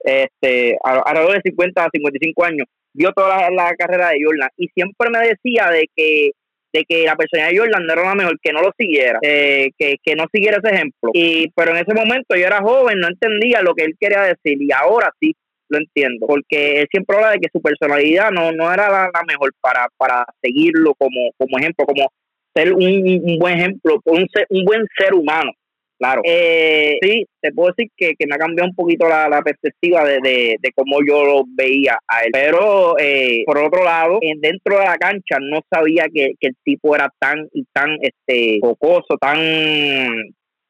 este, alrededor de 50 a 55 años, vio toda la, carrera de Jordan y siempre me decía de que de que la persona de Jordan no era la mejor, que no lo siguiera, eh, que, que no siguiera ese ejemplo. Y, pero en ese momento yo era joven, no entendía lo que él quería decir y ahora sí lo entiendo, porque él siempre habla de que su personalidad no, no era la, mejor para, para seguirlo como, como ejemplo, como ser un, buen ejemplo, un, un buen ser humano. Claro. Eh, sí, te puedo decir que, me ha cambiado un poquito la, perspectiva de, de, cómo yo lo veía a él. Pero, eh, por otro lado, dentro de la cancha no sabía que, el tipo era tan tan este cocoso, tan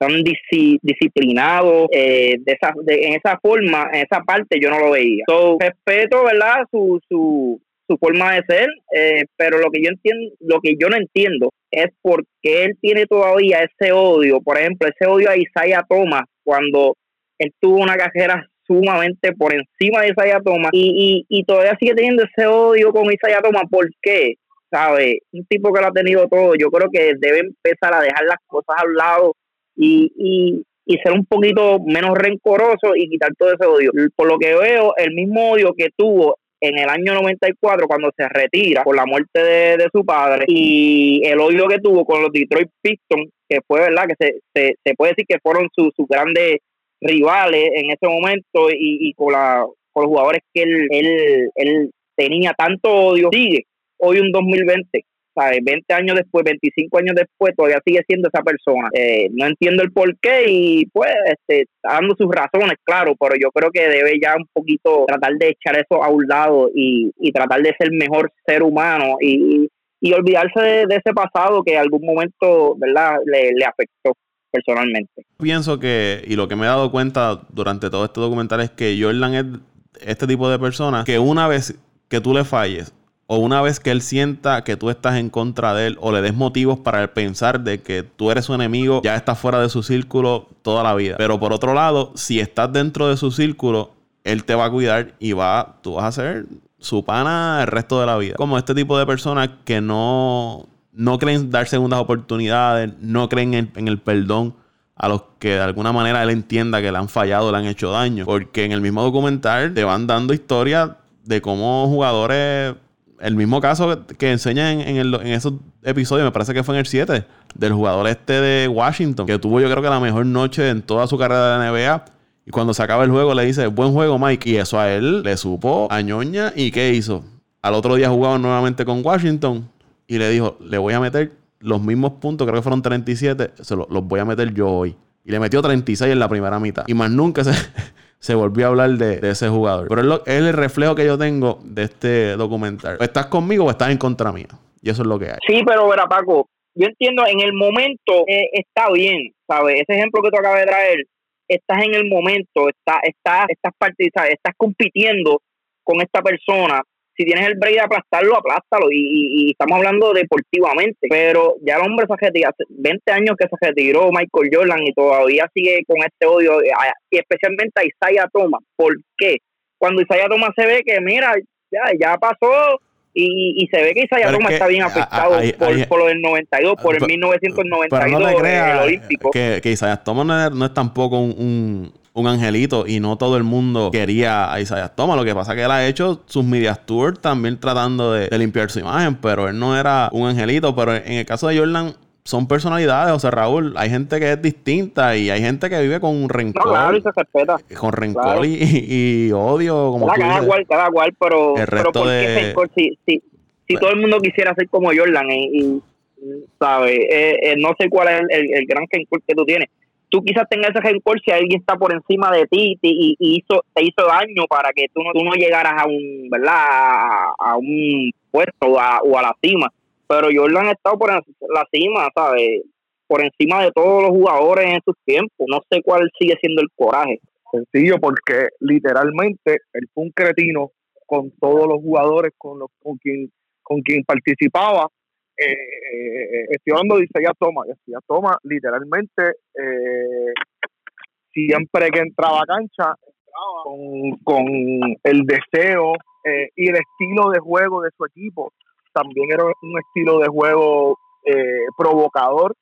tan disciplinado eh, de esa, en esa forma, en esa parte yo no lo veía. So, respeto, ¿verdad? Su, su, su forma de ser, eh, pero lo que yo entiendo, lo que yo no entiendo es por qué él tiene todavía ese odio, por ejemplo, ese odio a Isaiah Thomas cuando él tuvo una carrera sumamente por encima de Isaiah Thomas y, y, y todavía sigue teniendo ese odio con Isaiah Thomas, ¿por qué? ¿Sabe? Un tipo que lo ha tenido todo, yo creo que debe empezar a dejar las cosas al lado y, y, y ser un poquito menos rencoroso y quitar todo ese odio. Por lo que veo, el mismo odio que tuvo en el año 94 cuando se retira por la muerte de, su padre y el odio que tuvo con los Detroit Pistons, que fue verdad que se, se, puede decir que fueron sus grandes rivales en ese momento y, y con, la, con los jugadores que él, él, él tenía tanto odio, sigue. Hoy un 2020 ¿sabes? 20 años después, 25 años después, todavía sigue siendo esa persona. Eh, no entiendo el por qué y pues este, está dando sus razones, claro, pero yo creo que debe ya un poquito tratar de echar eso a un lado y, tratar de ser mejor ser humano y, olvidarse de, ese pasado que en algún momento, ¿verdad?, le, le afectó personalmente. Pienso que, y lo que me he dado cuenta durante todo este documental es que Jordan es este tipo de persona que una vez que tú le falles, o una vez que él sienta que tú estás en contra de él o le des motivos para pensar de que tú eres su enemigo, ya estás fuera de su círculo toda la vida. Pero por otro lado, si estás dentro de su círculo, él te va a cuidar y va, tú vas a ser su pana el resto de la vida. Como este tipo de personas que no, no creen dar segundas oportunidades, no creen en, en el perdón a los que de alguna manera él entienda que le han fallado, le han hecho daño. Porque en el mismo documental te van dando historias de cómo jugadores el mismo caso que enseña en, esos episodios, me parece que fue en el 7, del jugador este de Washington, que tuvo yo creo que la mejor noche en toda su carrera de NBA. Y cuando se acaba el juego le dice, buen juego Mike. Y eso a él le supo a ñoña. ¿Y qué hizo? Al otro día jugaban nuevamente con Washington y le dijo, le voy a meter los mismos puntos, creo que fueron 37, se los voy a meter yo hoy. Y le metió 36 en la primera mitad. Y más nunca se, se volvió a hablar de, ese jugador. Pero es, el reflejo que yo tengo de este documental. ¿Estás conmigo o estás en contra mía? Y eso es lo que hay. Sí, pero verá, Paco, yo entiendo, en el momento eh, está bien, ¿sabes? Ese ejemplo que tú acabas de traer, estás en el momento, está, está, estás, estás compitiendo con esta persona si tienes el break de aplastarlo, aplástalo. Y, estamos hablando deportivamente. Pero ya el hombre se retiró, hace 20 años que se retiró Michael Jordan y todavía sigue con este odio, eh, y especialmente a Isaiah Thomas. ¿Por qué? Cuando Isaiah Thomas se ve que, mira, ya, ya pasó. Y, se ve que Isaiah Thomas está bien afectado por, lo del 92, por el 1992 no el Olímpico. Que, que Isaiah Thomas no es, no es tampoco un un angelito y no todo el mundo quería a Isaiah Thomas. Lo que pasa es que él ha hecho sus media tours también tratando de, limpiar su imagen, pero él no era un angelito. Pero en el caso de Jordan, son personalidades, o sea, Raúl, hay gente que es distinta y hay gente que vive con rencor. claro, y se respeta. Con rencor y, odio, como cada, cual, cada cual, pero, el resto pero de... rencor? Si, si, si todo el mundo quisiera ser como Jordan y, ¿sabes? Eh, eh, no sé cuál es el, el gran rencor que tú tienes tú quizás tengas ese rencor si alguien está por encima de ti y, hizo, te hizo daño para que tú no, tú no llegaras a un, ¿verdad? A, un puesto o a, la cima. Pero Jordan ha estado por la cima. Por encima de todos los jugadores en sus tiempos. No sé cuál sigue siendo el coraje. Sencillo, porque literalmente él fue un cretino con todos los jugadores con, los, con, quien, con quien participaba eh, estoy hablando de Isaiah Thomas. Isaiah Thomas, literalmente, eh, siempre que entraba a cancha, entraba con, el deseo eh, y el estilo de juego de su equipo. También era un estilo de juego eh, provocador,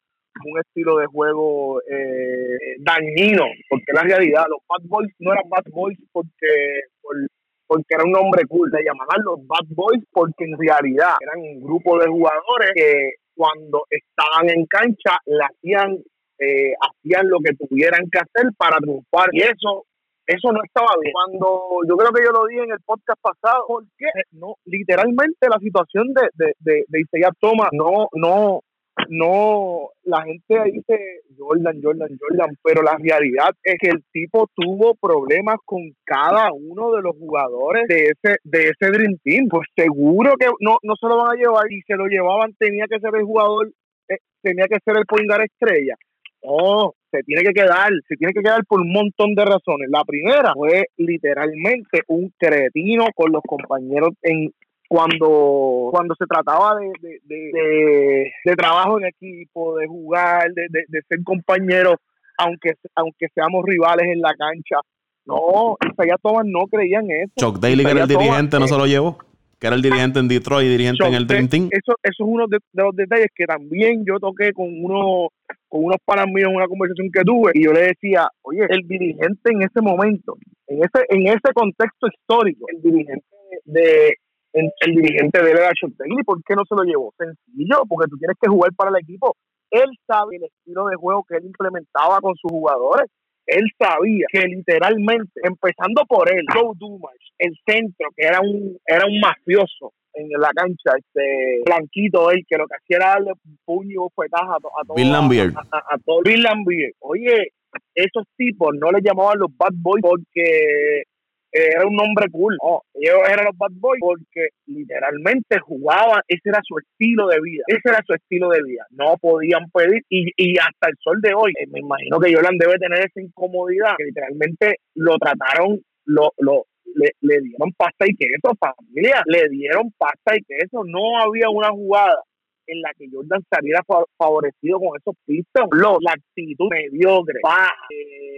un estilo de juego dañino, porque la realidad, los Bad Boys no eran Bad Boys porque porque era un nombre cool, se llamaban los Bad Boys porque en realidad eran un grupo de jugadores que cuando estaban en cancha le hacían, eh, hacían lo que tuvieran que hacer para triunfar y eso eso no estaba bien. Cuando yo creo que yo lo dije en el podcast pasado, porque no, literalmente la situación de, de, de, de Thomas no, no, no, la gente dice Jordan, Jordan, Jordan, pero la realidad es que el tipo tuvo problemas con cada uno de los jugadores de ese, de ese Dream Team. Pues seguro que no, no se lo van a llevar y se lo llevaban, tenía que ser el jugador, eh, tenía que ser el Poingar estrella. No, se tiene que quedar, se tiene que quedar por un montón de razones. La primera fue literalmente un cretino con los compañeros en cuando cuando se trataba de, de, de, trabajo en equipo, de jugar, de, de, ser compañeros, aunque aunque seamos rivales en la cancha. No, Isaiah Thomas no creían eso. Chuck Daly, que era el dirigente, no se lo llevó que era el dirigente en Detroit y dirigente en el Dream Team. Eso, eso es uno de, los detalles que también yo toqué con uno con unos panas míos en una conversación que tuve y yo le decía, oye, el dirigente en ese momento, en ese en ese contexto histórico, el dirigente de el, dirigente de él era Daly, ¿por qué no se lo llevó? Sencillo, porque tú tienes que jugar para el equipo. Él sabe el estilo de juego que él implementaba con sus jugadores él sabía que literalmente, empezando por él, Joe Dumas, el centro, que era un, era un mafioso en la cancha, este blanquito él, que lo que hacía era darle puño y bofetadas a, a, todos. Bill Lambier. A, todo Bill Lambier. Oye, esos tipos no le llamaban los bad boys porque era un nombre cool. No, ellos eran los bad boys porque literalmente jugaban, ese era su estilo de vida, ese era su estilo de vida. No podían pedir y, y hasta el sol de hoy, eh, me imagino que Jordan debe tener esa incomodidad, que literalmente lo trataron, lo, lo, le, le dieron pasta y queso, familia, le dieron pasta y queso, no había una jugada en la que Jordan saliera favorecido con esos pistos. la actitud mediocre, baja, eh,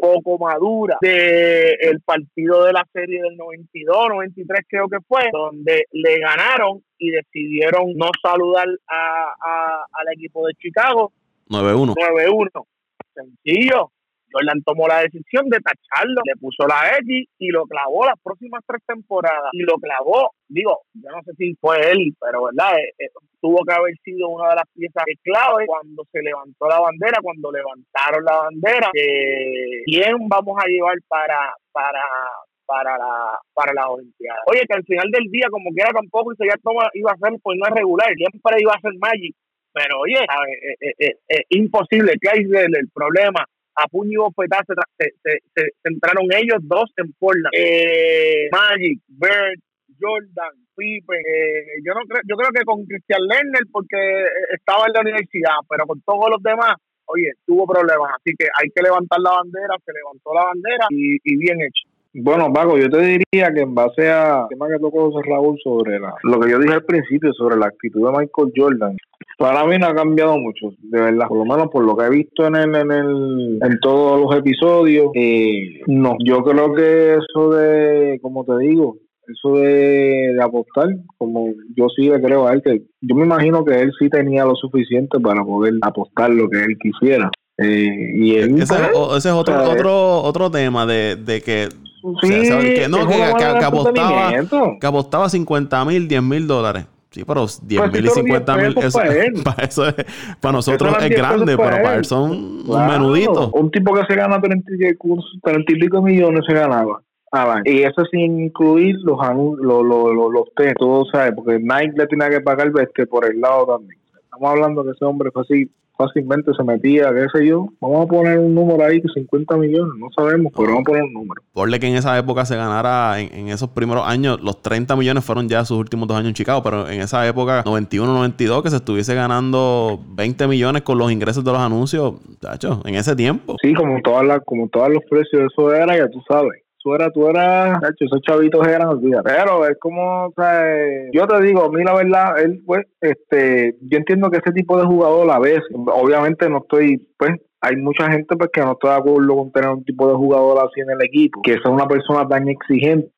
poco madura de el partido de la serie del 92, 93 creo que fue, donde le ganaron y decidieron no saludar a, al equipo de Chicago. 9-1. 9-1. Sencillo. Jordan tomó la decisión de tacharlo, le puso la X y lo clavó las próximas tres temporadas. Y lo clavó, digo, yo no sé si fue él, pero verdad, eh, eh, tuvo que haber sido una de las piezas clave cuando se levantó la bandera, cuando levantaron la bandera. ¿Quién vamos a llevar para, para, para la para las Olimpiadas. Oye, que al final del día, como quiera tampoco y ya toma, iba a ser pues no regular, siempre iba a ser Magic. Pero oye, es imposible que hay el problema a puño y bofetá se, se, se, entraron ellos dos en Portland. Eh, Magic, Bird, Jordan, Pipe. Eh, yo no creo, yo creo que con Christian Lerner porque estaba en la universidad, pero con todos los demás, oye, tuvo problemas. Así que hay que levantar la bandera, se levantó la bandera y, y bien hecho. Bueno, Paco, yo te diría que en base a tema que tocó José Raúl sobre la, lo que yo dije al principio sobre la actitud de Michael Jordan, para mí no ha cambiado mucho, de verdad, por lo menos por lo que he visto en el, en, el, en todos los episodios. Eh, no, yo creo que eso de, como te digo, eso de, apostar, como yo sí le creo a él, que yo me imagino que él sí tenía lo suficiente para poder apostar lo que él quisiera. Eh, y él, ese, pues, ese, es otro, otro, otro tema de, de que Sí, que, no, que, apostaba, que apostaba 50 mil, 10 mil dólares. Sí, pero 10 pues mil y 50 mil, eso, para, eso es, para nosotros es grande, pero para él son un menudito. Un tipo que se gana 30, y pico millones se ganaba. Ah, y eso sin incluir los los, los, los, test, todo, ¿sabes? Porque Nike le tenía que pagar este por el lado también. Estamos hablando que ese hombre fue así fácilmente se metía, qué sé yo. Vamos a poner un número ahí, 50 millones, no sabemos, pero vamos a poner un número. Ponle que en esa época se ganara, en, esos primeros años, los 30 millones fueron ya sus últimos dos años en Chicago, pero en esa época, 91, 92, que se estuviese ganando 20 millones con los ingresos de los anuncios, tacho, en ese tiempo. Sí, como todas las, como todos los precios, eso era, ya tú sabes tú eras, tú eras, esos chavitos eran, olvida. Pero es como, o sea, yo te digo, a mí la verdad, él, pues, este, yo entiendo que ese tipo de jugador a veces, obviamente no estoy, pues, hay mucha gente pues que no está de acuerdo con tener un tipo de jugador así en el equipo, que es una persona tan exigente,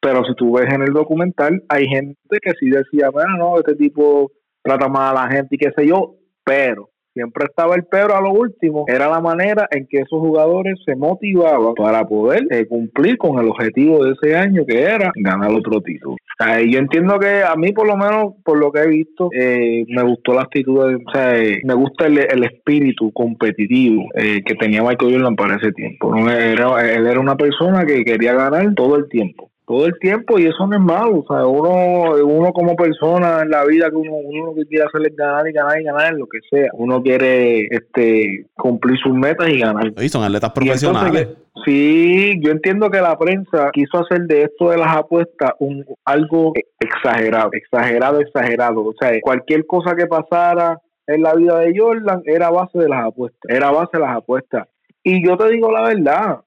pero si tú ves en el documental, hay gente que sí decía, bueno, no, este tipo trata mal a la gente y qué sé yo, pero siempre estaba el pero a lo último, era la manera en que esos jugadores se motivaban para poder eh, cumplir con el objetivo de ese año que era ganar otro título. yo entiendo que a mí por lo menos, por lo que he visto, eh, me gustó la actitud, o sea, eh, me gusta el, espíritu competitivo que tenía Michael Jordan para ese tiempo. él era una persona que quería ganar todo el tiempo todo el tiempo y eso no es malo. O sea, uno, uno como persona en la vida que uno, uno que quiere hacer es ganar y ganar y ganar lo que sea. Uno quiere este cumplir sus metas y ganar. Y son atletas profesionales. sí, yo entiendo que la prensa quiso hacer de esto de las apuestas un algo exagerado, exagerado, exagerado. O sea, cualquier cosa que pasara en la vida de Jordan era base de las apuestas, era base de las apuestas. Y yo te digo la verdad,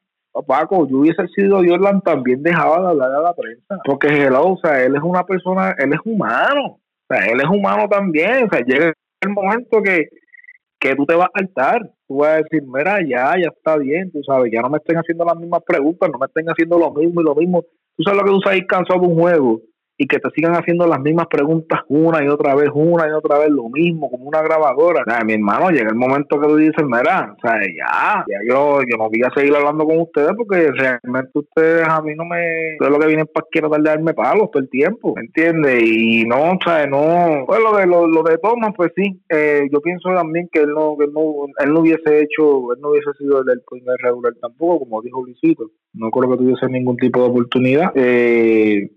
Paco, yo hubiese sido Jordan, también dejaba de hablar a la prensa. Porque hello, o sea, él es una persona, él es humano. O sea, él es humano también. O sea, llega el momento que, que tú te vas a saltar. Tú vas a decir, mira, ya, ya está bien, tú sabes, ya no me estén haciendo las mismas preguntas, no me estén haciendo lo mismo y lo mismo. Tú sabes lo que tú sabes cansado de un juego y que te sigan haciendo las mismas preguntas una y otra vez, una y otra vez, lo mismo, como una grabadora. O mi hermano, llega el momento que tú dices, mira, o sea, ya, ya yo, yo no voy a seguir hablando con ustedes porque realmente ustedes a mí no me, ustedes lo que vienen para quiero darle darme palos todo el tiempo, ¿me entiendes? Y no, o sea, no, pues lo de, lo, lo de Thomas, pues sí, eh, yo pienso también que él no, que no, él no hubiese hecho, él no hubiese sido el del primer regular tampoco, como dijo Luisito, no creo que tuviese ningún tipo de oportunidad. Eh,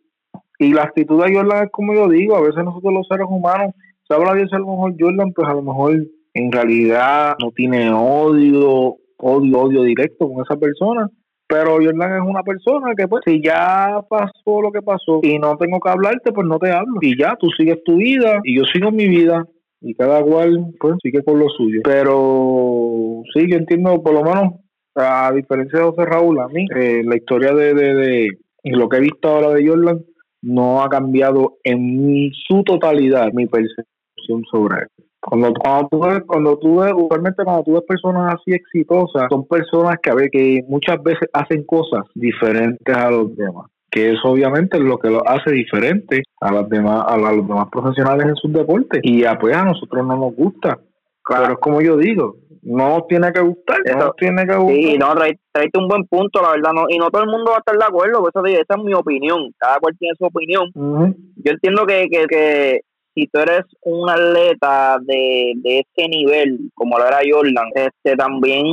y la actitud de Jordan es como yo digo, a veces nosotros los seres humanos, habla de a lo mejor Jordan, pues a lo mejor en realidad no tiene odio, odio, odio directo con esa persona. Pero Jordan es una persona que, pues, si ya pasó lo que pasó y no tengo que hablarte, pues no te hablo. Y ya, tú sigues tu vida y yo sigo mi vida. Y cada cual, pues, sigue con lo suyo. Pero sí, yo entiendo, por lo menos, a diferencia de José Raúl, a mí, eh, la historia de, de, de, lo que he visto ahora de Jordan, no ha cambiado en su totalidad mi percepción sobre él. Cuando, cuando tú ves, cuando tú ves, usualmente cuando tú ves personas así exitosas, son personas que a ver que muchas veces hacen cosas diferentes a los demás. Que eso obviamente es lo que lo hace diferente a las demás, a los demás profesionales en sus deportes. Y a, pues a nosotros no nos gusta. Claro. Pero es como yo digo, no tiene que gustar, no tiene que gustar. Sí, no, traiste un buen punto, la verdad, no, y no todo el mundo va a estar de acuerdo, por eso digo, esa es mi opinión, cada cual tiene su opinión. Yo entiendo que, que, que si tú eres un atleta de, de ese nivel, como lo era Jordan, este también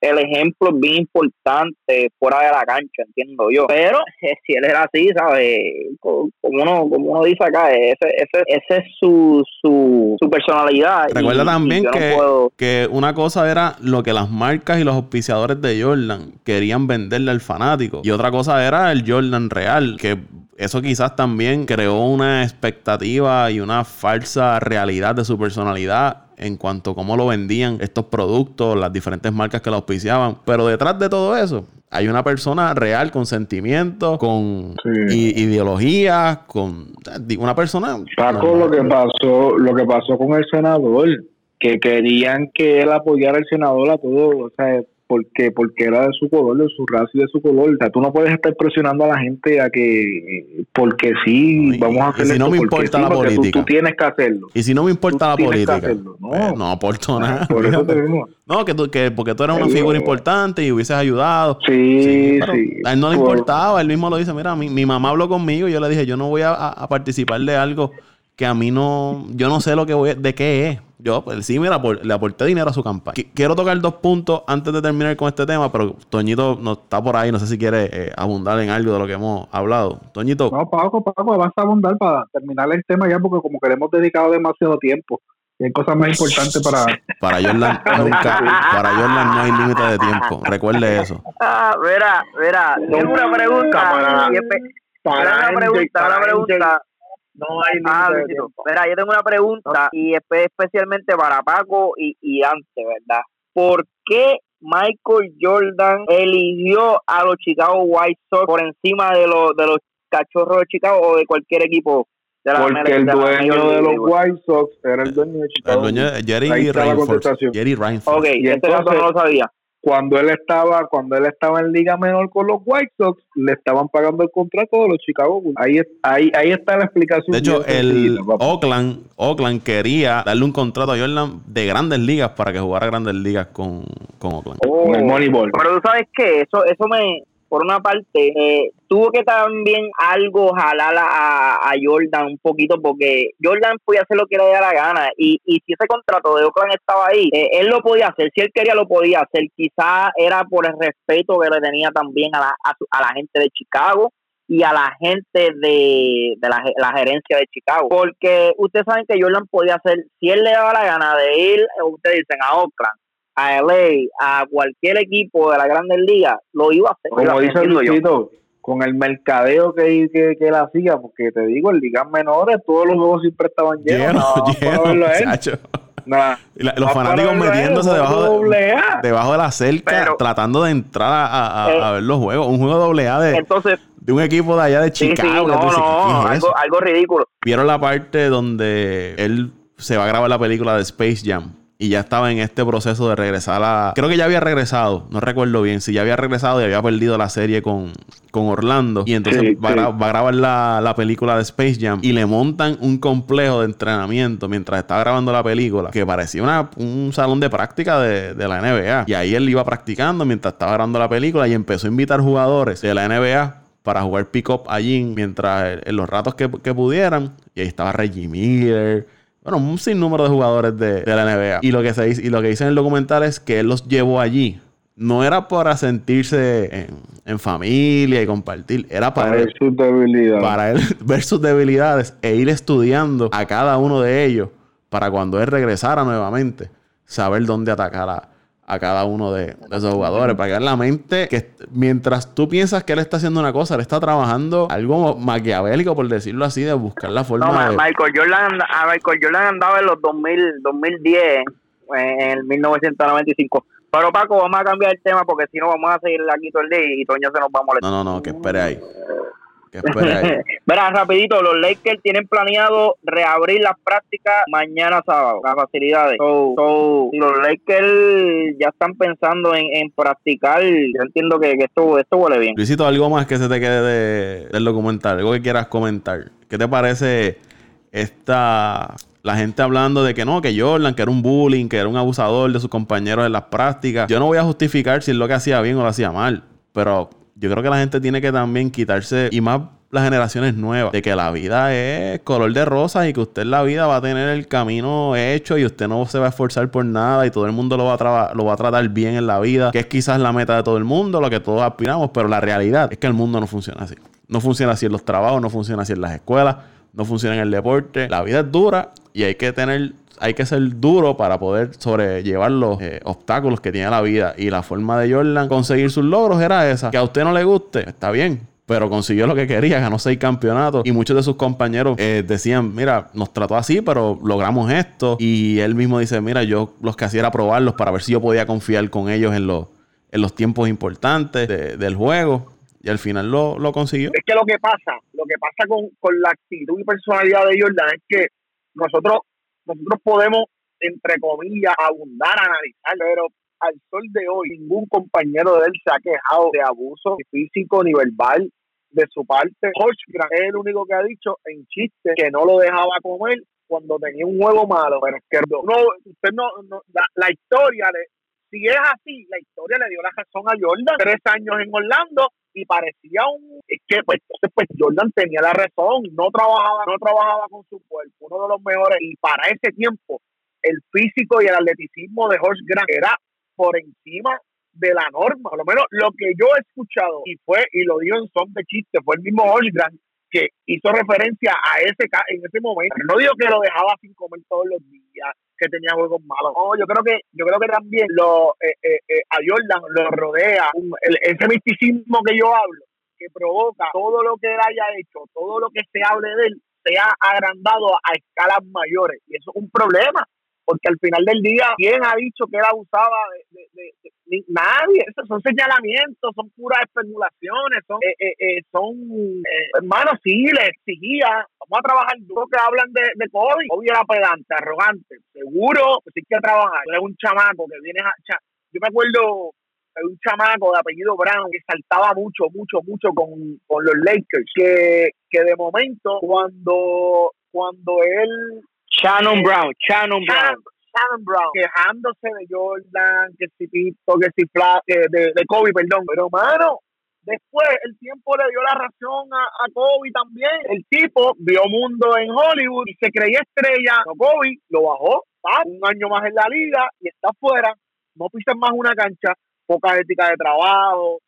el ejemplo es bien importante fuera de la cancha, entiendo yo. Pero si él era así, ¿sabes? Como uno, como uno dice acá, ese, ese, ese es su, su, su personalidad. Recuerda también que, que una cosa era lo que las marcas y los auspiciadores de Jordan querían venderle al fanático. Y otra cosa era el Jordan real, que eso quizás también creó una expectativa y una falsa realidad de su personalidad en cuanto a cómo lo vendían estos productos, las diferentes marcas que lo auspiciaban. Pero detrás de todo eso, hay una persona real con sentimientos, con ideologías, con una persona. Paco, lo que pasó, lo que pasó con el senador, que querían que él apoyara al senador a todo, o sea, porque porque era de su color, de su raza y de su color. O sea, tú no puedes estar presionando a la gente a que porque sí, vamos a hacer y si no me importa la política. Tú, tienes que hacerlo. Y si no me importa la política. No, eh, no aporto nada. Por eso te digo. No, que, tú, que porque tú eras una figura importante y hubieses ayudado. Sí, sí. A él no le importaba, él mismo lo dice, mira, mi, mi mamá habló conmigo y yo le dije, yo no voy a, a participar de algo que a mí no, yo no sé lo que voy, de qué es. Yo, pues sí, mira, le aporté dinero a su campaña. Quiero tocar dos puntos antes de terminar con este tema, pero Toñito no está por ahí, no sé si quiere eh, abundar en algo de lo que hemos hablado. Toñito. No, Paco, Paco, vas a abundar para terminar el tema ya, porque como que le hemos dedicado demasiado tiempo. Y hay cosas más importantes para... Para Jordan nunca, para Jordan no hay límite de tiempo. Recuerde eso. Ah, mira, mira, tengo una pregunta. Para, para, una pregunta, una pregunta. No hay ah, Mira, yo tengo una pregunta y especialmente para Paco y, y Dante, ¿verdad? ¿Por qué Michael Jordan eligió a los Chicago White Sox por encima de los de los cachorros de Chicago o de cualquier equipo de la Porque el dueño de, los White Sox era el dueño de Chicago. El dueño de Jerry Reinforth. Jerry Reinforth. Ok, y este caso no lo sabía. Cuando él estaba cuando él estaba en liga menor con los White Sox le estaban pagando el contrato de los Chicago Bulls. Ahí ahí ahí está la explicación de hecho el Oakland Oakland quería darle un contrato a Jordan de Grandes Ligas para que jugara Grandes Ligas con, con Oakland. Con el Moneyball. Pero tú sabes qué eso eso me por una parte, eh, tuvo que también algo jalar a, Jordan un poquito, porque Jordan podía hacer lo que le diera la gana, y, y si ese contrato de Oakland estaba ahí, eh, él lo podía hacer, si él quería lo podía hacer, quizá era por el respeto que le tenía también a la, a, la gente de Chicago, y a la gente de, la, la, gerencia de Chicago. Porque ustedes saben que Jordan podía hacer, si él le daba la gana de ir, ustedes dicen, a Oakland, a LA, a cualquier equipo de la Grandes Ligas, lo iba a hacer. Como dice Luisito, con el mercadeo que, que, que él hacía, porque te digo, en ligas menores todos los juegos siempre estaban llenos. los fanáticos metiéndose debajo de, debajo de la cerca, tratando de entrar a, eh, ver los juegos. Un juego doble A de, de un equipo de allá de Chicago. no, no, algo, algo ridículo. Vieron la parte donde él se va a grabar la película de Space Jam y ya estaba en este proceso de regresar a... Creo que ya había regresado, no recuerdo bien, si ya había regresado y había perdido la serie con, con Orlando. Y entonces va, A, grabar la, película de Space Jam y le montan un complejo de entrenamiento mientras estaba grabando la película que parecía una, un salón de práctica de, la NBA. Y ahí él iba practicando mientras estaba grabando la película y empezó a invitar jugadores de la NBA para jugar pick-up allí mientras en los ratos que, que pudieran. Y ahí estaba Reggie Miller bueno, un sinnúmero de jugadores de, la NBA. Y lo que se dice, y lo que dice en el documental es que él los llevó allí. No era para sentirse en, familia y compartir, era para, ver sus debilidades. Para él ver sus debilidades e ir estudiando a cada uno de ellos para cuando él regresara nuevamente, saber dónde atacar a, a cada uno de, esos jugadores. Para que en la mente que mientras tú piensas que él está haciendo una cosa, él está trabajando algo maquiavélico, por decirlo así, de buscar la forma no, Michael Jordan, a Michael Jordan andaba en los 2000, 2010, en el 1995. Pero Paco, vamos a cambiar el tema porque si no vamos a seguir aquí todo el día y Toño se nos va a molestar. No, no, no, que espere ahí. Verá, rapidito, los Lakers tienen planeado reabrir las prácticas mañana sábado, las facilidades. los Lakers ya están pensando en, practicar. Yo entiendo que, esto, esto huele bien. Luisito, algo más que se te quede del documental, algo que quieras comentar. ¿Qué te parece esta la gente hablando de que no, que Jordan, que era un bullying, que era un abusador de sus compañeros en las prácticas. Yo no voy a justificar si es lo que hacía bien o lo hacía mal, pero yo creo que la gente tiene que también quitarse, y más las generaciones nuevas, de que la vida es color de rosas y que usted en la vida va a tener el camino hecho y usted no se va a esforzar por nada y todo el mundo lo va a, lo va a tratar bien en la vida, que es quizás la meta de todo el mundo, lo que todos aspiramos, pero la realidad es que el mundo no funciona así. No funciona así en los trabajos, no funciona así en las escuelas, no funciona en el deporte. La vida es dura y hay que tener hay que ser duro para poder sobrellevar los eh, obstáculos que tiene la vida. Y la forma de Jordan conseguir sus logros era esa. Que a usted no le guste, está bien. Pero consiguió lo que quería, ganó seis campeonatos. Y muchos de sus compañeros eh, decían, mira, nos trató así, pero logramos esto. Y él mismo dice, mira, yo los que hacía era probarlos para ver si yo podía confiar con ellos en los, en los tiempos importantes del juego. Y al final lo, lo, consiguió. Es que lo que pasa, lo que pasa con, con la actitud y personalidad de Jordan es que nosotros nosotros podemos, entre comillas, abundar, analizar, pero al sol de hoy ningún compañero de él se ha quejado de abuso físico ni verbal de su parte. Hochgran es el único que ha dicho en chiste que no lo dejaba comer cuando tenía un juego malo. Pero es que no, usted no, la, historia, le, si es así, la historia le dio la razón a Jordan. Tres años en Orlando y parecía un es que pues, pues Jordan tenía la razón no trabajaba no trabajaba con su cuerpo uno de los mejores y para ese tiempo el físico y el atleticismo de Horst Grant era por encima de la norma por lo menos lo que yo he escuchado y fue y lo digo en son de chiste fue el mismo Horst Grant que hizo referencia a ese en ese momento no digo que lo dejaba sin comer todos los días que tenía juegos malos. yo creo que yo creo que también lo eh, eh, eh, a Jordan lo rodea ese misticismo que yo hablo, que provoca todo lo que él haya hecho, todo lo que se hable de él, sea agrandado a escalas mayores. Y eso es un problema, porque al final del día, ¿quién ha dicho que él abusaba de, nadie? Esos son señalamientos, son puras especulaciones, son, eh, eh, eh son eh, hermanos, sí, le exigía, vamos a trabajar duro que hablan de, de Kobe. Kobe era pedante, arrogante, seguro que sí que trabajar. Eres un chamaco que viene a... Yo me acuerdo un chamaco de apellido Brown que saltaba mucho, mucho, mucho con, con los Lakers, que, que de momento cuando, cuando él... Shannon Brown, Shannon Brown. Shannon Brown, quejándose de Jordan, que si Pito, que si Fla, eh, de, de Kobe, perdón. Pero, mano, después el tiempo le dio la razón a, a Kobe también. El tipo vio mundo en Hollywood y se creía estrella. No, Kobe lo bajó, un año más en la liga y está fuera. No pisan más una cancha, poca ética de trabajo,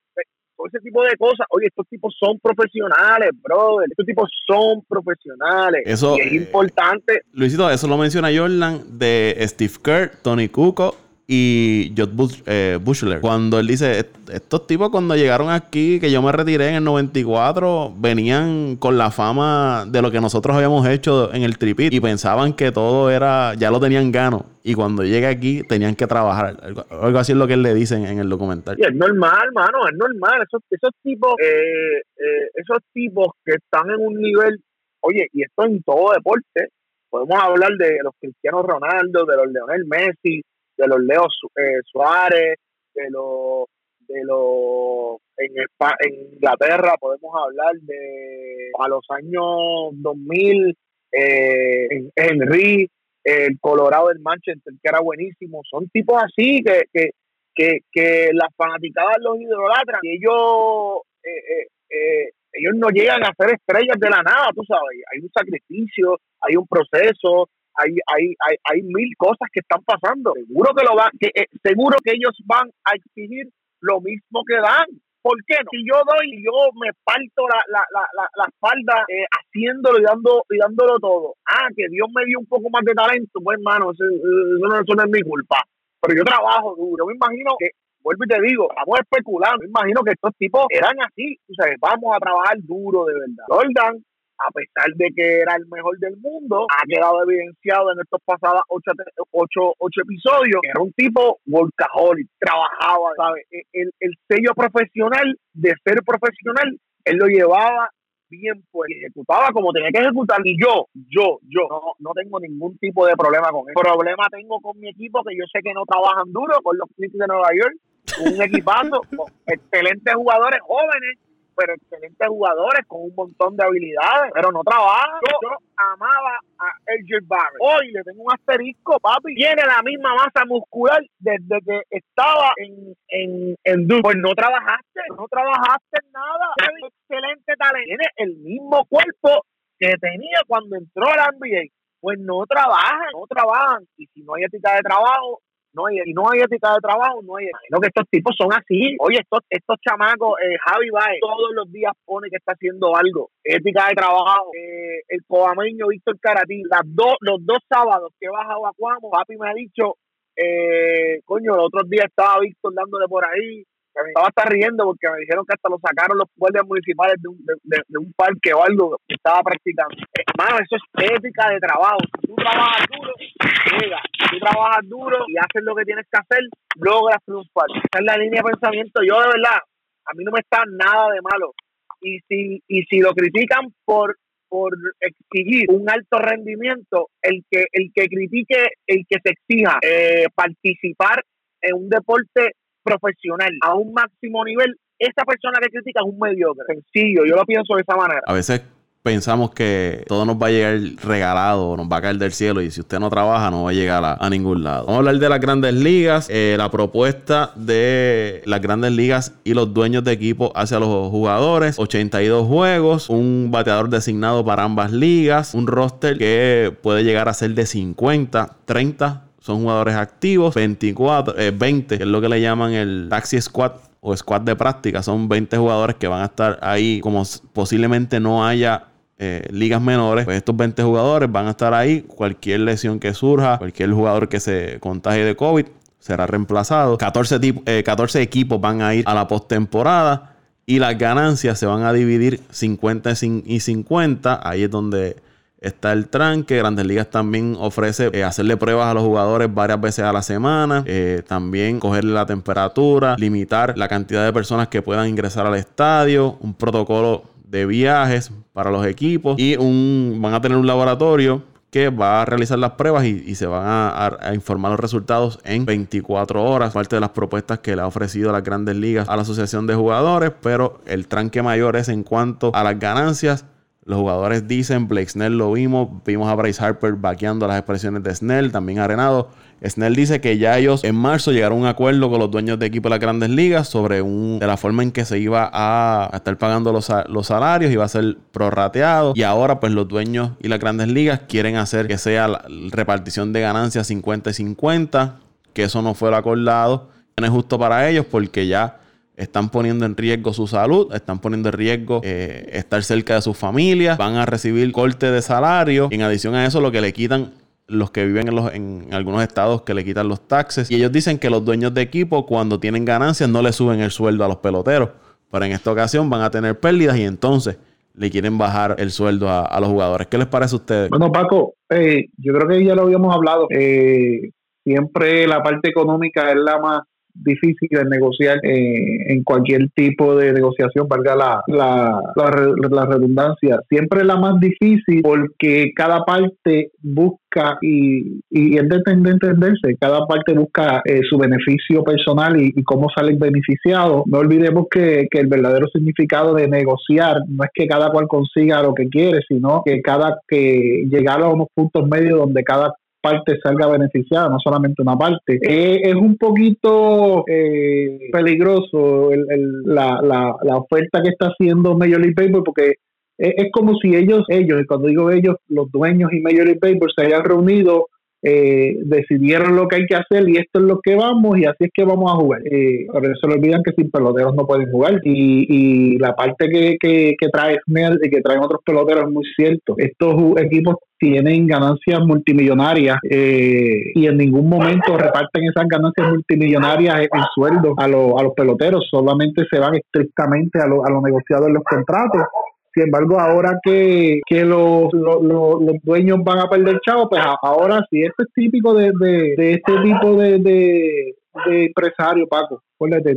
ese tipo de cosas. Oye, estos tipos son profesionales, brother. Estos tipos son profesionales. Eso, y es eh, importante. Luisito, eso lo menciona Jordan de Steve Kerr, Tony Kukoc y Jod Bush, eh, Bushler. Cuando él dice, "Est- estos tipos cuando llegaron aquí, que yo me retiré en el 94, venían con la fama de lo que nosotros habíamos hecho en el tripit y pensaban que todo era, ya lo tenían gano. Y cuando llegué aquí tenían que trabajar. Algo, así es lo que él le dice en, en el documental. Y es normal, mano, es normal. Esos, esos tipos, eh, eh, esos tipos que están en un nivel, oye, y esto en todo deporte, podemos hablar de los Cristiano Ronaldo, de los Leonel Messi, de los Leo eh, Suárez, de los de los en, en Inglaterra podemos hablar de a los años 2000 eh, en- Henry el Colorado del Manchester que era buenísimo. Son tipos así que, que que, que las fanaticadas los idolatran. Y ellos eh, eh, eh, ellos no llegan a ser estrellas de la nada, tú sabes, hay un sacrificio, hay un proceso, hay, hay, hay, hay mil cosas que están pasando. Seguro que lo van, que, eh, seguro que ellos van a exigir lo mismo que dan. ¿Por qué no? Si yo doy yo me parto la, la, la, la, espalda eh, haciéndolo y, dando, y dándolo todo. Ah, que Dios me dio un poco más de talento, pues hermano, eso, eso no, eso no es mi culpa pero yo trabajo duro. Me imagino que, vuelvo y te digo, vamos a especular. Me imagino que estos tipos eran así. O vamos a trabajar duro de verdad. Jordan, a pesar de que era el mejor del mundo, ha quedado evidenciado en estos pasados ocho, ocho, ocho episodios que era un tipo workaholic, trabajaba, ¿sabes? El, el sello profesional de ser profesional, él lo llevaba bien pues ejecutaba como tenía que ejecutar y yo, yo, yo no, no tengo ningún tipo de problema con eso. Problema tengo con mi equipo que yo sé que no trabajan duro con los Knicks de Nueva York, un equipazo, con excelentes jugadores jóvenes, pero excelentes jugadores con un montón de habilidades, pero no trabajan. Yo, yo amaba a AJ Barrett. Hoy le tengo un asterisco, papi. Tiene la misma masa muscular desde que estaba en, en, en Duke. Pues no trabajaste, no trabajaste en nada. Tiene excelente talento. Tiene el mismo cuerpo que tenía cuando entró a la NBA. Pues no trabajan, no trabajan. Y si no hay ética de trabajo, no hay, y no hay ética de trabajo, no hay. Imagino que estos tipos son así. Oye, estos, estos chamacos, eh, Javi Baez, todos los días pone que está haciendo algo. Ética de trabajo. Eh, el cobameño Víctor Caratí, las dos, los dos sábados que he bajado a Cuamo, papi me ha dicho, eh, coño, los otros días estaba Víctor dándole por ahí. Estaba hasta riendo porque me dijeron que hasta lo sacaron los guardias municipales de un, de, de- de un parque o algo que estaba practicando. Hermano, eso es ética de trabajo. Si tú trabajas duro, llega. Tú trabajas duro y haces lo que tienes que hacer, logras triunfar. Esa es la línea de pensamiento. Yo, de verdad, a mí no me está nada de malo. Y si, y si lo critican por por exigir un alto rendimiento, el que el que critique, el que se exija eh, participar en un deporte profesional a un máximo nivel, esa persona que critica es un mediocre. Sencillo, yo lo pienso de esa manera. A veces pensamos que todo nos va a llegar regalado, nos va a caer del cielo y si usted no trabaja no va a llegar a, ningún lado. Vamos a hablar de las grandes ligas, eh, la propuesta de las grandes ligas y los dueños de equipo hacia los jugadores, 82 juegos, un bateador designado para ambas ligas, un roster que puede llegar a ser de 50, 30 son jugadores activos, 24, eh, 20, que es lo que le llaman el taxi squad o squad de práctica. Son 20 jugadores que van a estar ahí, como posiblemente no haya eh, ligas menores. Pues estos 20 jugadores van a estar ahí. Cualquier lesión que surja, cualquier jugador que se contagie de COVID será reemplazado. 14, tip- eh, 14 equipos van a ir a la postemporada y las ganancias se van a dividir 50 y 50. Ahí es donde está el tranque. Grandes Ligas también ofrece eh, hacerle pruebas a los jugadores varias veces a la semana. Eh, también cogerle la temperatura, limitar la cantidad de personas que puedan ingresar al estadio, un protocolo de viajes para los equipos y un van a tener un laboratorio que va a realizar las pruebas y, se van a, informar los resultados en 24 horas. Parte de las propuestas que le ha ofrecido las grandes ligas a la Asociación de Jugadores, pero el tranque mayor es en cuanto a las ganancias. Los jugadores dicen, Blake Snell lo vimos, vimos a Bryce Harper vaqueando las expresiones de Snell, también Arenado. Snell dice que ya ellos en marzo llegaron a un acuerdo con los dueños de equipo de las grandes ligas sobre un, de la forma en que se iba a, estar pagando los, salarios, iba a ser prorrateado. Y ahora, pues los dueños y las grandes ligas quieren hacer que sea la repartición de ganancias 50 y 50, que eso no fue lo acordado. No es justo para ellos porque ya están poniendo en riesgo su salud, están poniendo en riesgo eh, estar cerca de sus familias, van a recibir corte de salario. en adición a eso, lo que le quitan los que viven en, los, en algunos estados que le quitan los taxes. Y ellos dicen que los dueños de equipo, cuando tienen ganancias, no le suben el sueldo a los peloteros. Pero en esta ocasión van a tener pérdidas y entonces le quieren bajar el sueldo a, los jugadores. ¿Qué les parece a ustedes? Bueno, Paco, eh, yo creo que ya lo habíamos hablado. Eh, siempre la parte económica es la más difícil de negociar eh, en cualquier tipo de negociación, valga la, la, la, redundancia. Siempre la más difícil porque cada parte busca y, y es de entenderse, cada parte busca eh, su beneficio personal y, cómo salen beneficiados. No olvidemos que, que el verdadero significado de negociar no es que cada cual consiga lo que quiere, sino que cada que llegar a unos puntos medios donde cada parte salga beneficiada, no solamente una parte. Eh, es un poquito eh, peligroso la, la, la, oferta que está haciendo Major League Baseball porque es, es, como si ellos, ellos, y cuando digo ellos, los dueños y Major League Baseball se hayan reunido eh, decidieron lo que hay que hacer y esto es lo que vamos y así es que vamos a jugar. Eh, pero se le olvidan que sin peloteros no pueden jugar y, y la parte que, que, que trae Snell y que traen otros peloteros es muy cierto. Estos equipos tienen ganancias multimillonarias eh, y en ningún momento reparten esas ganancias multimillonarias en, sueldo a, a los peloteros, solamente se van estrictamente a lo, a lo negociado en los contratos sin embargo, ahora que, que los, los, dueños van a perder chavo, pues ahora sí, esto es típico de, de, de este tipo de, de, de empresario, Paco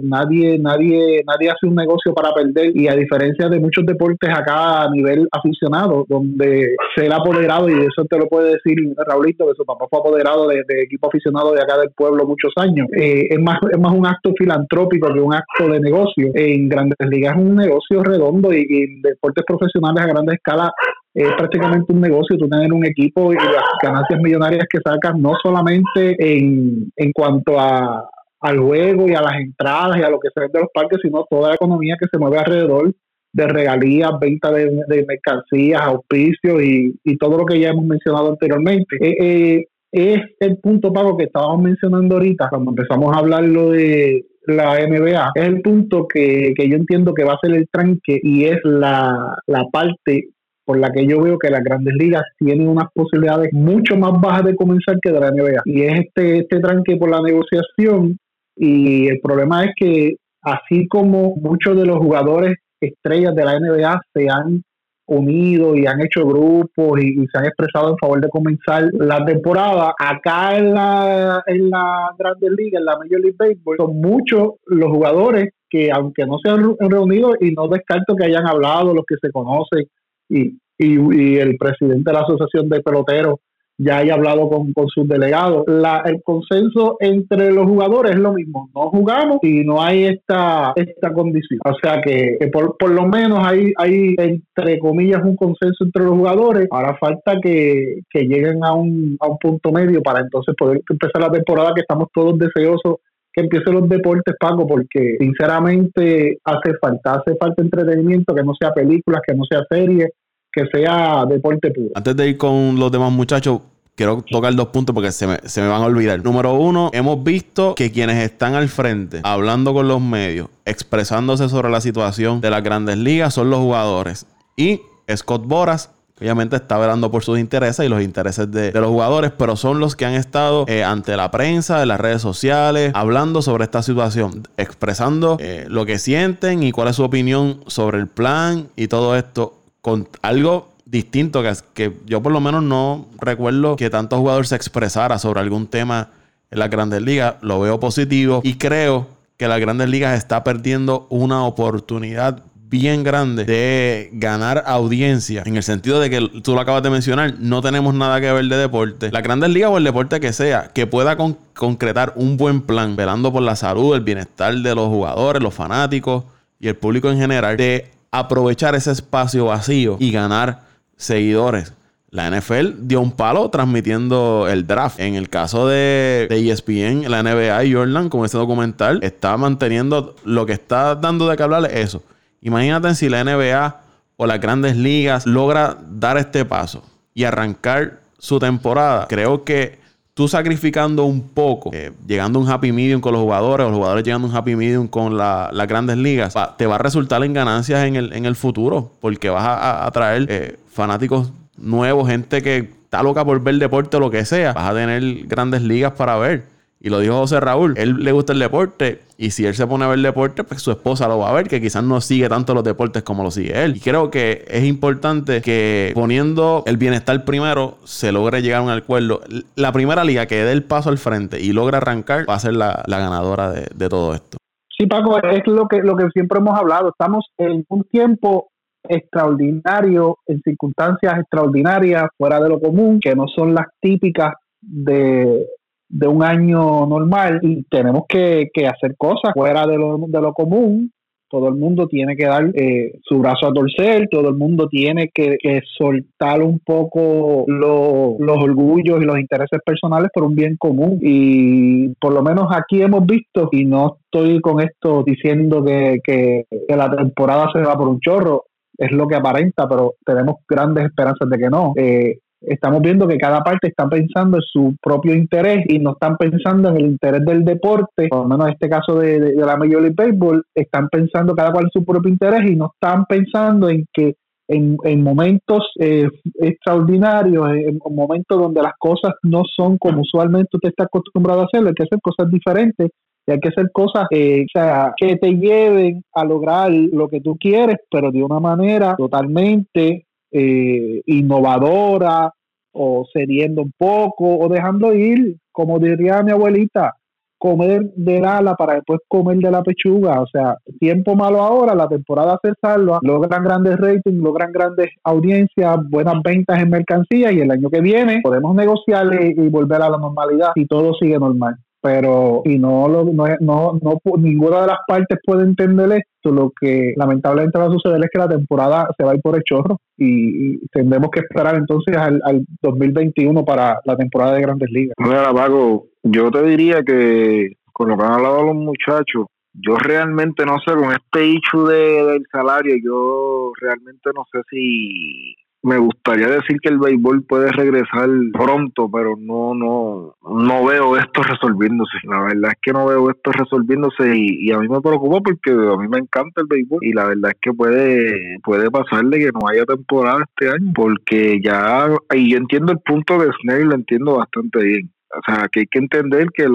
nadie, nadie, nadie hace un negocio para perder y a diferencia de muchos deportes acá a nivel aficionado, donde ser apoderado, y eso te lo puede decir Raulito, que su papá fue apoderado de, equipo aficionado de acá del pueblo muchos años, eh, es, más, es más un acto filantrópico que un acto de negocio. En grandes ligas es un negocio redondo y, en deportes profesionales a grande escala es prácticamente un negocio, tú tener un equipo y las ganancias millonarias que sacas no solamente en, en cuanto a, al juego y a las entradas y a lo que se vende de los parques, sino toda la economía que se mueve alrededor de regalías, venta de, mercancías, auspicios y, y, todo lo que ya hemos mencionado anteriormente. Eh, eh, es el punto, Pago, que estábamos mencionando ahorita, cuando empezamos a hablar lo de la NBA, es el punto que, que yo entiendo que va a ser el tranque y es la, la parte por la que yo veo que las grandes ligas tienen unas posibilidades mucho más bajas de comenzar que de la NBA. Y es este, este tranque por la negociación y el problema es que así como muchos de los jugadores estrellas de la NBA se han unido y han hecho grupos y, se han expresado en favor de comenzar la temporada. Acá en la, en la Grandes Ligas, en la Major League Baseball, son muchos los jugadores que, aunque no se han reunido, y no descarto que hayan hablado, los que se conocen, y, y el presidente de la Asociación de Peloteros ya haya hablado con, con sus delegados. La, el consenso entre los jugadores es lo mismo, no jugamos y no hay esta, esta condición. O sea que, por, por, lo menos hay, hay, entre comillas, un consenso entre los jugadores. Ahora falta que, que lleguen a un, a un punto medio para entonces poder empezar la temporada que estamos todos deseosos que empiecen los deportes, Paco, porque sinceramente hace falta, hace falta entretenimiento, que no sea películas, que no sea series, que sea deporte puro. Antes de ir con los demás muchachos, quiero tocar dos puntos porque se me, se me, van a olvidar. Número uno, hemos visto que quienes están al frente, hablando con los medios, expresándose sobre la situación de las grandes ligas, son los jugadores. Y Scott Boras. Obviamente está velando por sus intereses y los intereses de, los jugadores, pero son los que han estado eh, ante la prensa, en las redes sociales, hablando sobre esta situación, expresando eh, lo que sienten y cuál es su opinión sobre el plan y todo esto con algo distinto que, que yo por lo menos no recuerdo que tanto jugador se expresara sobre algún tema en las grandes ligas. Lo veo positivo y creo que las grandes ligas está perdiendo una oportunidad bien grande de ganar audiencia. En el sentido de que tú lo acabas de mencionar, no tenemos nada que ver de deporte. La grandes ligas o el deporte que sea, que pueda concretar un buen plan, velando por la salud, el bienestar de los jugadores, los fanáticos y el público en general, de aprovechar ese espacio vacío y ganar seguidores. La NFL dio un palo transmitiendo el draft. En el caso de, ESPN, la NBA y Jordan, con este documental, está manteniendo lo que está dando de que hablar es eso. Imagínate si la NBA o las grandes ligas logra dar este paso y arrancar su temporada. Creo que tú sacrificando un poco, eh, llegando a un happy medium con los jugadores, o los jugadores llegando a un happy medium con las grandes ligas, te va a resultar en ganancias en el, en el futuro, porque vas a, atraer eh, fanáticos nuevo, gente que está loca por ver deporte o lo que sea, vas a tener grandes ligas para ver. Y lo dijo José Raúl, él le gusta el deporte y si él se pone a ver deporte, pues su esposa lo va a ver, que quizás no sigue tanto los deportes como lo sigue él. Y creo que es importante que poniendo el bienestar primero, se logre llegar a un acuerdo. La primera liga que dé el paso al frente y logra arrancar va a ser la, ganadora de, de, todo esto. Sí, Paco, es lo que, lo que siempre hemos hablado. Estamos en un tiempo extraordinario, en circunstancias extraordinarias, fuera de lo común, que no son las típicas de, de un año normal y tenemos que, hacer cosas fuera de lo, de lo común. Todo el mundo tiene que dar eh, su brazo a torcer, todo el mundo tiene que, soltar un poco los orgullos y los intereses personales por un bien común. Y por lo menos aquí hemos visto, y no estoy con esto diciendo que, que la temporada se va por un chorro, es lo que aparenta, pero tenemos grandes esperanzas de que no. Eh, estamos viendo que cada parte está pensando en su propio interés y no están pensando en el interés del deporte, por lo menos en este caso de, la Major League Baseball, están pensando cada cual en su propio interés y no están pensando en que en, momentos eh, extraordinarios, en, momentos donde las cosas no son como usualmente usted está acostumbrado a hacerlo, hay que hacer cosas diferentes y hay que hacer cosas eh, sea, que te lleven a lograr lo que tú quieres, pero de una manera totalmente eh, innovadora o cediendo un poco o dejando ir, como diría mi abuelita, comer del ala para después comer de la pechuga. O sea, tiempo malo ahora, la temporada se salva, logran grandes ratings, logran grandes audiencias, buenas ventas en mercancía y el año que viene podemos negociar y volver a la normalidad y todo sigue normal pero y no, lo, no, no, no, ninguna de las partes puede entender esto, lo que lamentablemente va a suceder es que la temporada se va a ir por el chorro y, tendremos que esperar entonces al, al 2021 para la temporada de Grandes Ligas. Mira, Paco, yo te diría que con lo que han hablado los muchachos, yo realmente no sé, con este hecho de, del salario, yo realmente no sé si me gustaría decir que el béisbol puede regresar pronto, pero no, no, no veo esto resolviéndose. La verdad es que no veo esto resolviéndose y, a mí me preocupa porque a mí me encanta el béisbol y la verdad es que puede, puede pasarle que no haya temporada este año porque ya, y yo entiendo el punto de Snell, lo entiendo bastante bien. O sea, que hay que entender que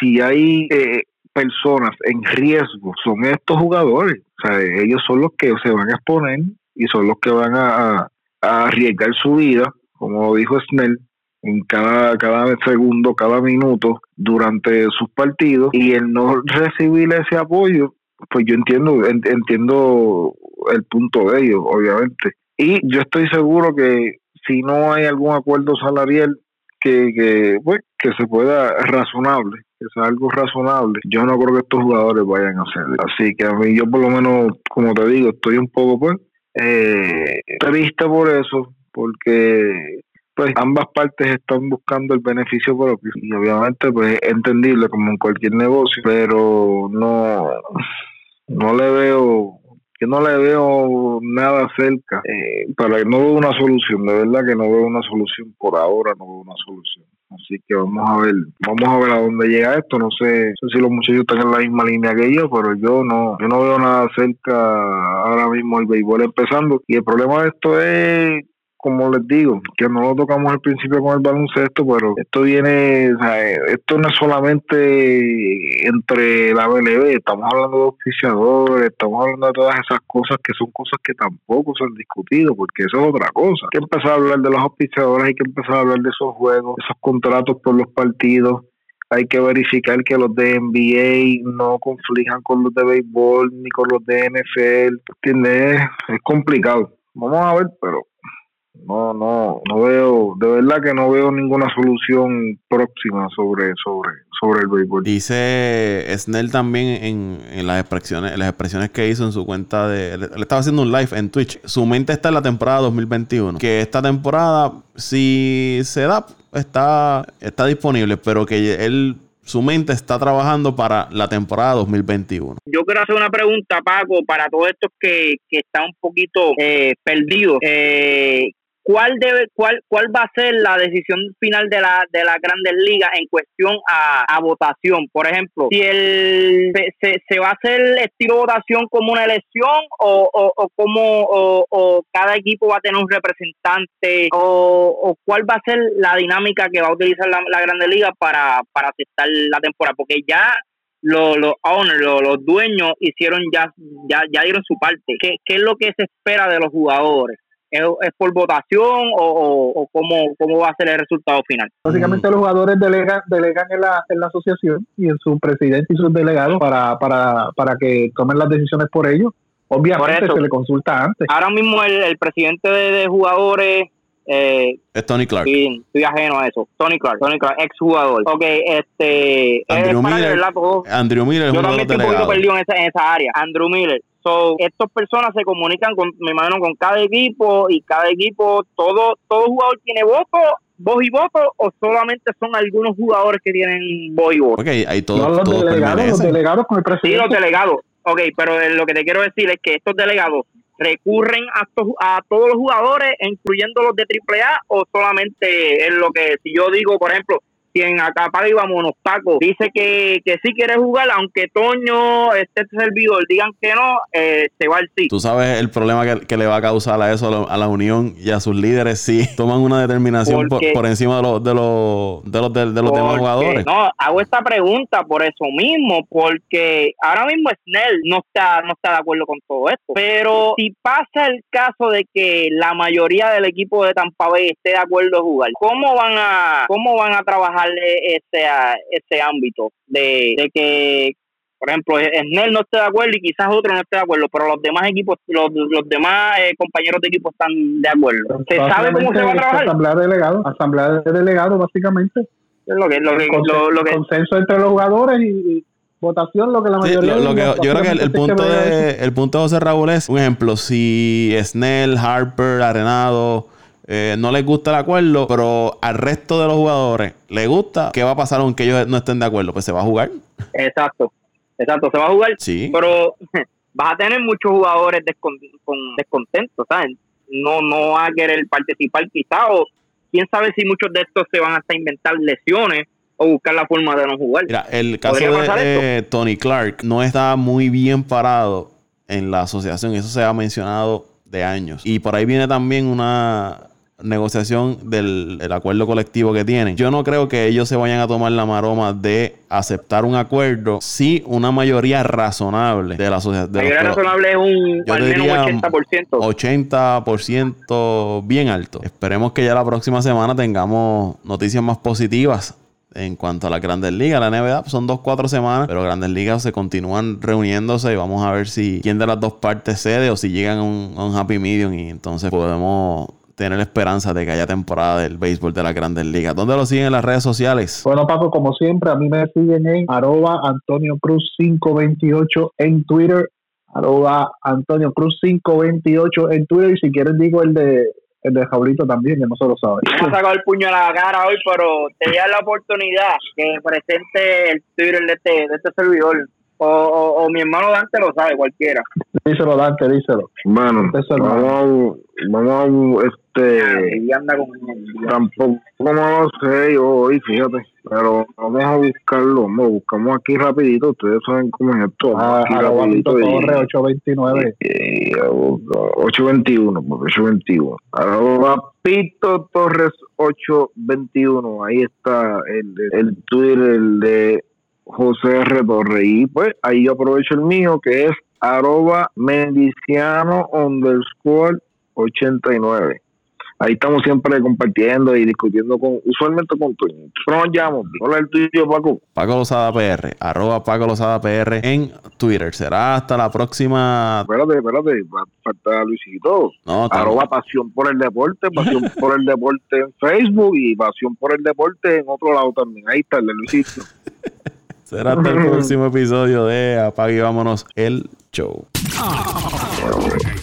si hay eh, personas en riesgo, son estos jugadores. O sea, ellos son los que se van a exponer y son los que van a arriesgar su vida, como dijo Snell, en cada, cada segundo, cada minuto durante sus partidos y el no recibir ese apoyo, pues yo entiendo, entiendo el punto de ellos, obviamente. Y yo estoy seguro que si no hay algún acuerdo salarial que, que, pues, que se pueda razonable, que sea algo razonable, yo no creo que estos jugadores vayan a hacerlo. Así que a mí yo por lo menos, como te digo, estoy un poco pues eh, triste por eso, porque pues ambas partes están buscando el beneficio propio. Y obviamente pues es entendible como en cualquier negocio, pero no no le veo que no le veo nada cerca. Eh, para no veo una solución de verdad que no veo una solución por ahora no veo una solución así que vamos a ver vamos a ver a dónde llega esto. No sé, no sé si los muchachos están en la misma línea que yo pero yo no yo no veo nada cerca ahora mismo el béisbol empezando. Y el problema de esto es como les digo, que no lo tocamos al principio con el baloncesto, pero esto viene, esto no es solamente entre la BLB, estamos hablando de oficiadores, estamos hablando de todas esas cosas que son cosas que tampoco se han discutido, porque eso es otra cosa. Hay que empezar a hablar de los oficiadores, hay que empezar a hablar de esos juegos, esos contratos por los partidos, hay que verificar que los de NBA no conflijan con los de béisbol ni con los de NFL, ¿entiendes? Es complicado. Vamos a ver, pero no, no, no veo, de verdad que no veo ninguna solución próxima sobre, sobre, sobre el béisbol. Dice Snell también en, en las expresiones, en las expresiones que hizo en su cuenta de, él estaba haciendo un live en Twitch. Su mente está en la temporada 2021. Que esta temporada, si se da, está, está disponible, pero que él su mente está trabajando para la temporada 2021. Yo quiero hacer una pregunta, Paco, para todos estos que, que están un poquito eh, perdidos. Eh, ¿cuál debe, cuál, cuál va a ser la decisión final de la de las Grandes Ligas en cuestión a, votación? Por ejemplo, si el se, se, va a hacer estilo votación como una elección o, o, o como o, cada equipo va a tener un representante o, cuál va a ser la dinámica que va a utilizar la, la Grandes Ligas para, para aceptar la temporada, porque ya los, los owners, los, dueños hicieron ya, ya, ya dieron su parte. ¿Qué, ¿Qué es lo que se espera de los jugadores? ¿Es, es por votación o, o, o cómo, cómo, va a ser el resultado final? Básicamente los jugadores delegan, delegan en, la, en la asociación y en su presidente y sus delegados para, para, para que tomen las decisiones por ellos. Obviamente por se le consulta antes. Ahora mismo el, el presidente de, de jugadores eh, es Tony Clark. Sí, estoy ajeno a eso. Tony Clark, Tony Clark, ex jugador. Ok, este. Andrew Miller. Andrew Miller. Yo también estoy un poquito perdido en esa, en esa área. Andrew Miller. So, estas personas se comunican con, me imagino, con cada equipo y cada equipo, todo, todo jugador tiene voto voz y voto o solamente son algunos jugadores que tienen voz y voto? Ok, hay todos no, los, todo delegados, los delegados con el presidente. Sí, los delegados. Ok, pero lo que te quiero decir es que estos delegados recurren a, to a todos los jugadores, incluyendo los de AAA, o solamente es lo que, si yo digo, por ejemplo, quien acá para y vámonos, Paco, dice que, que sí quiere jugar, aunque Toño, este servidor, digan que no, eh, se va al sí. Tú sabes el problema que, que, le va a causar a eso, a la, a la, unión y a sus líderes si toman una determinación por, por, encima de los de los, de los, de, de los demás jugadores. No, hago esta pregunta por eso mismo, porque ahora mismo Snell no está, no está de acuerdo con todo esto, pero si pasa el caso de que la mayoría del equipo de Tampa Bay esté de acuerdo a jugar, ¿cómo van a, cómo van a trabajar ese, ese ámbito de, de que por ejemplo, Snell no esté de acuerdo y quizás otro no esté de acuerdo, pero los demás equipos, los, los demás eh, compañeros de equipo están de acuerdo. ¿Se sabe cómo se va a trabajar? Asamblea de delegados, asamblea de delegados, básicamente. Lo que, lo que, lo, lo que, consenso entre los jugadores y, y votación, lo que la mayoría. Sí, lo, lo que, yo creo que el, el punto de, el punto de José Raúl es, un ejemplo, si Snell, Harper, Arenado eh, no les gusta el acuerdo, pero al resto de los jugadores les gusta, ¿qué va a pasar aunque ellos no estén de acuerdo? Pues se va a jugar. Exacto, exacto, se va a jugar. Sí. Pero vas a tener muchos jugadores descon con descontentos, ¿sabes? No, no va a querer participar quizá, o quién sabe si muchos de estos se van hasta inventar lesiones o buscar la forma de no jugar. Mira, el caso de eh, Tony Clark no está muy bien parado en la asociación, eso se ha mencionado de años. Y por ahí viene también una negociación del acuerdo colectivo que tienen. Yo no creo que ellos se vayan a tomar la maroma de aceptar un acuerdo si una mayoría razonable de la asociación. Mayoría razonable es un al menos un 80%. 80% bien alto. Esperemos que ya la próxima semana tengamos noticias más positivas en cuanto a las grandes ligas, la NBA son dos, cuatro semanas, pero grandes ligas se continúan reuniéndose y vamos a ver si quién de las dos partes cede o si llegan a un, a un happy medium y entonces podemos tener esperanza de que haya temporada del béisbol de las grandes ligas. ¿Dónde lo siguen en las redes sociales? Bueno, Paco, como siempre, a mí me siguen en arroba Antonio Cruz 528 en Twitter, arroba Antonio Cruz 528 en Twitter, y si quieren digo el de el de Jaulito también, que no se lo sabe. Me ha sacado el puño a la cara hoy, pero te da la oportunidad que presente el Twitter de este, de este servidor. O, o, o, mi hermano Dante lo sabe, cualquiera. Díselo, Dante, díselo. Bueno, vamos, vamos, este. Y anda con tampoco no lo sé yo hoy, fíjate. Pero vamos a buscarlo, vamos, buscamos aquí rapidito. Ustedes saben cómo es esto. Ah, a la Juanito Torre, 829. Eh, 821, 821. Ahora Pito Torres 821. Ahí está el, el Twitter de José R. Torre. Y pues ahí yo aprovecho el mío que es arroba mendiciano underscore 89. ahí estamos siempre compartiendo y discutiendo con, usualmente con Toñito. Pero nos. ¿Cuál es el tuyo, Paco? Paco Lozada PR, arroba Paco Lozada PR en Twitter. Será hasta la próxima. Espérate, espérate, falta Luisito. No, Arroba pasión por el deporte, pasión por el deporte en Facebook y pasión por el deporte en otro lado también. Ahí está el de Luisito. será hasta el próximo episodio de Apague y vámonos el show.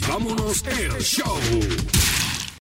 Vámonos el show.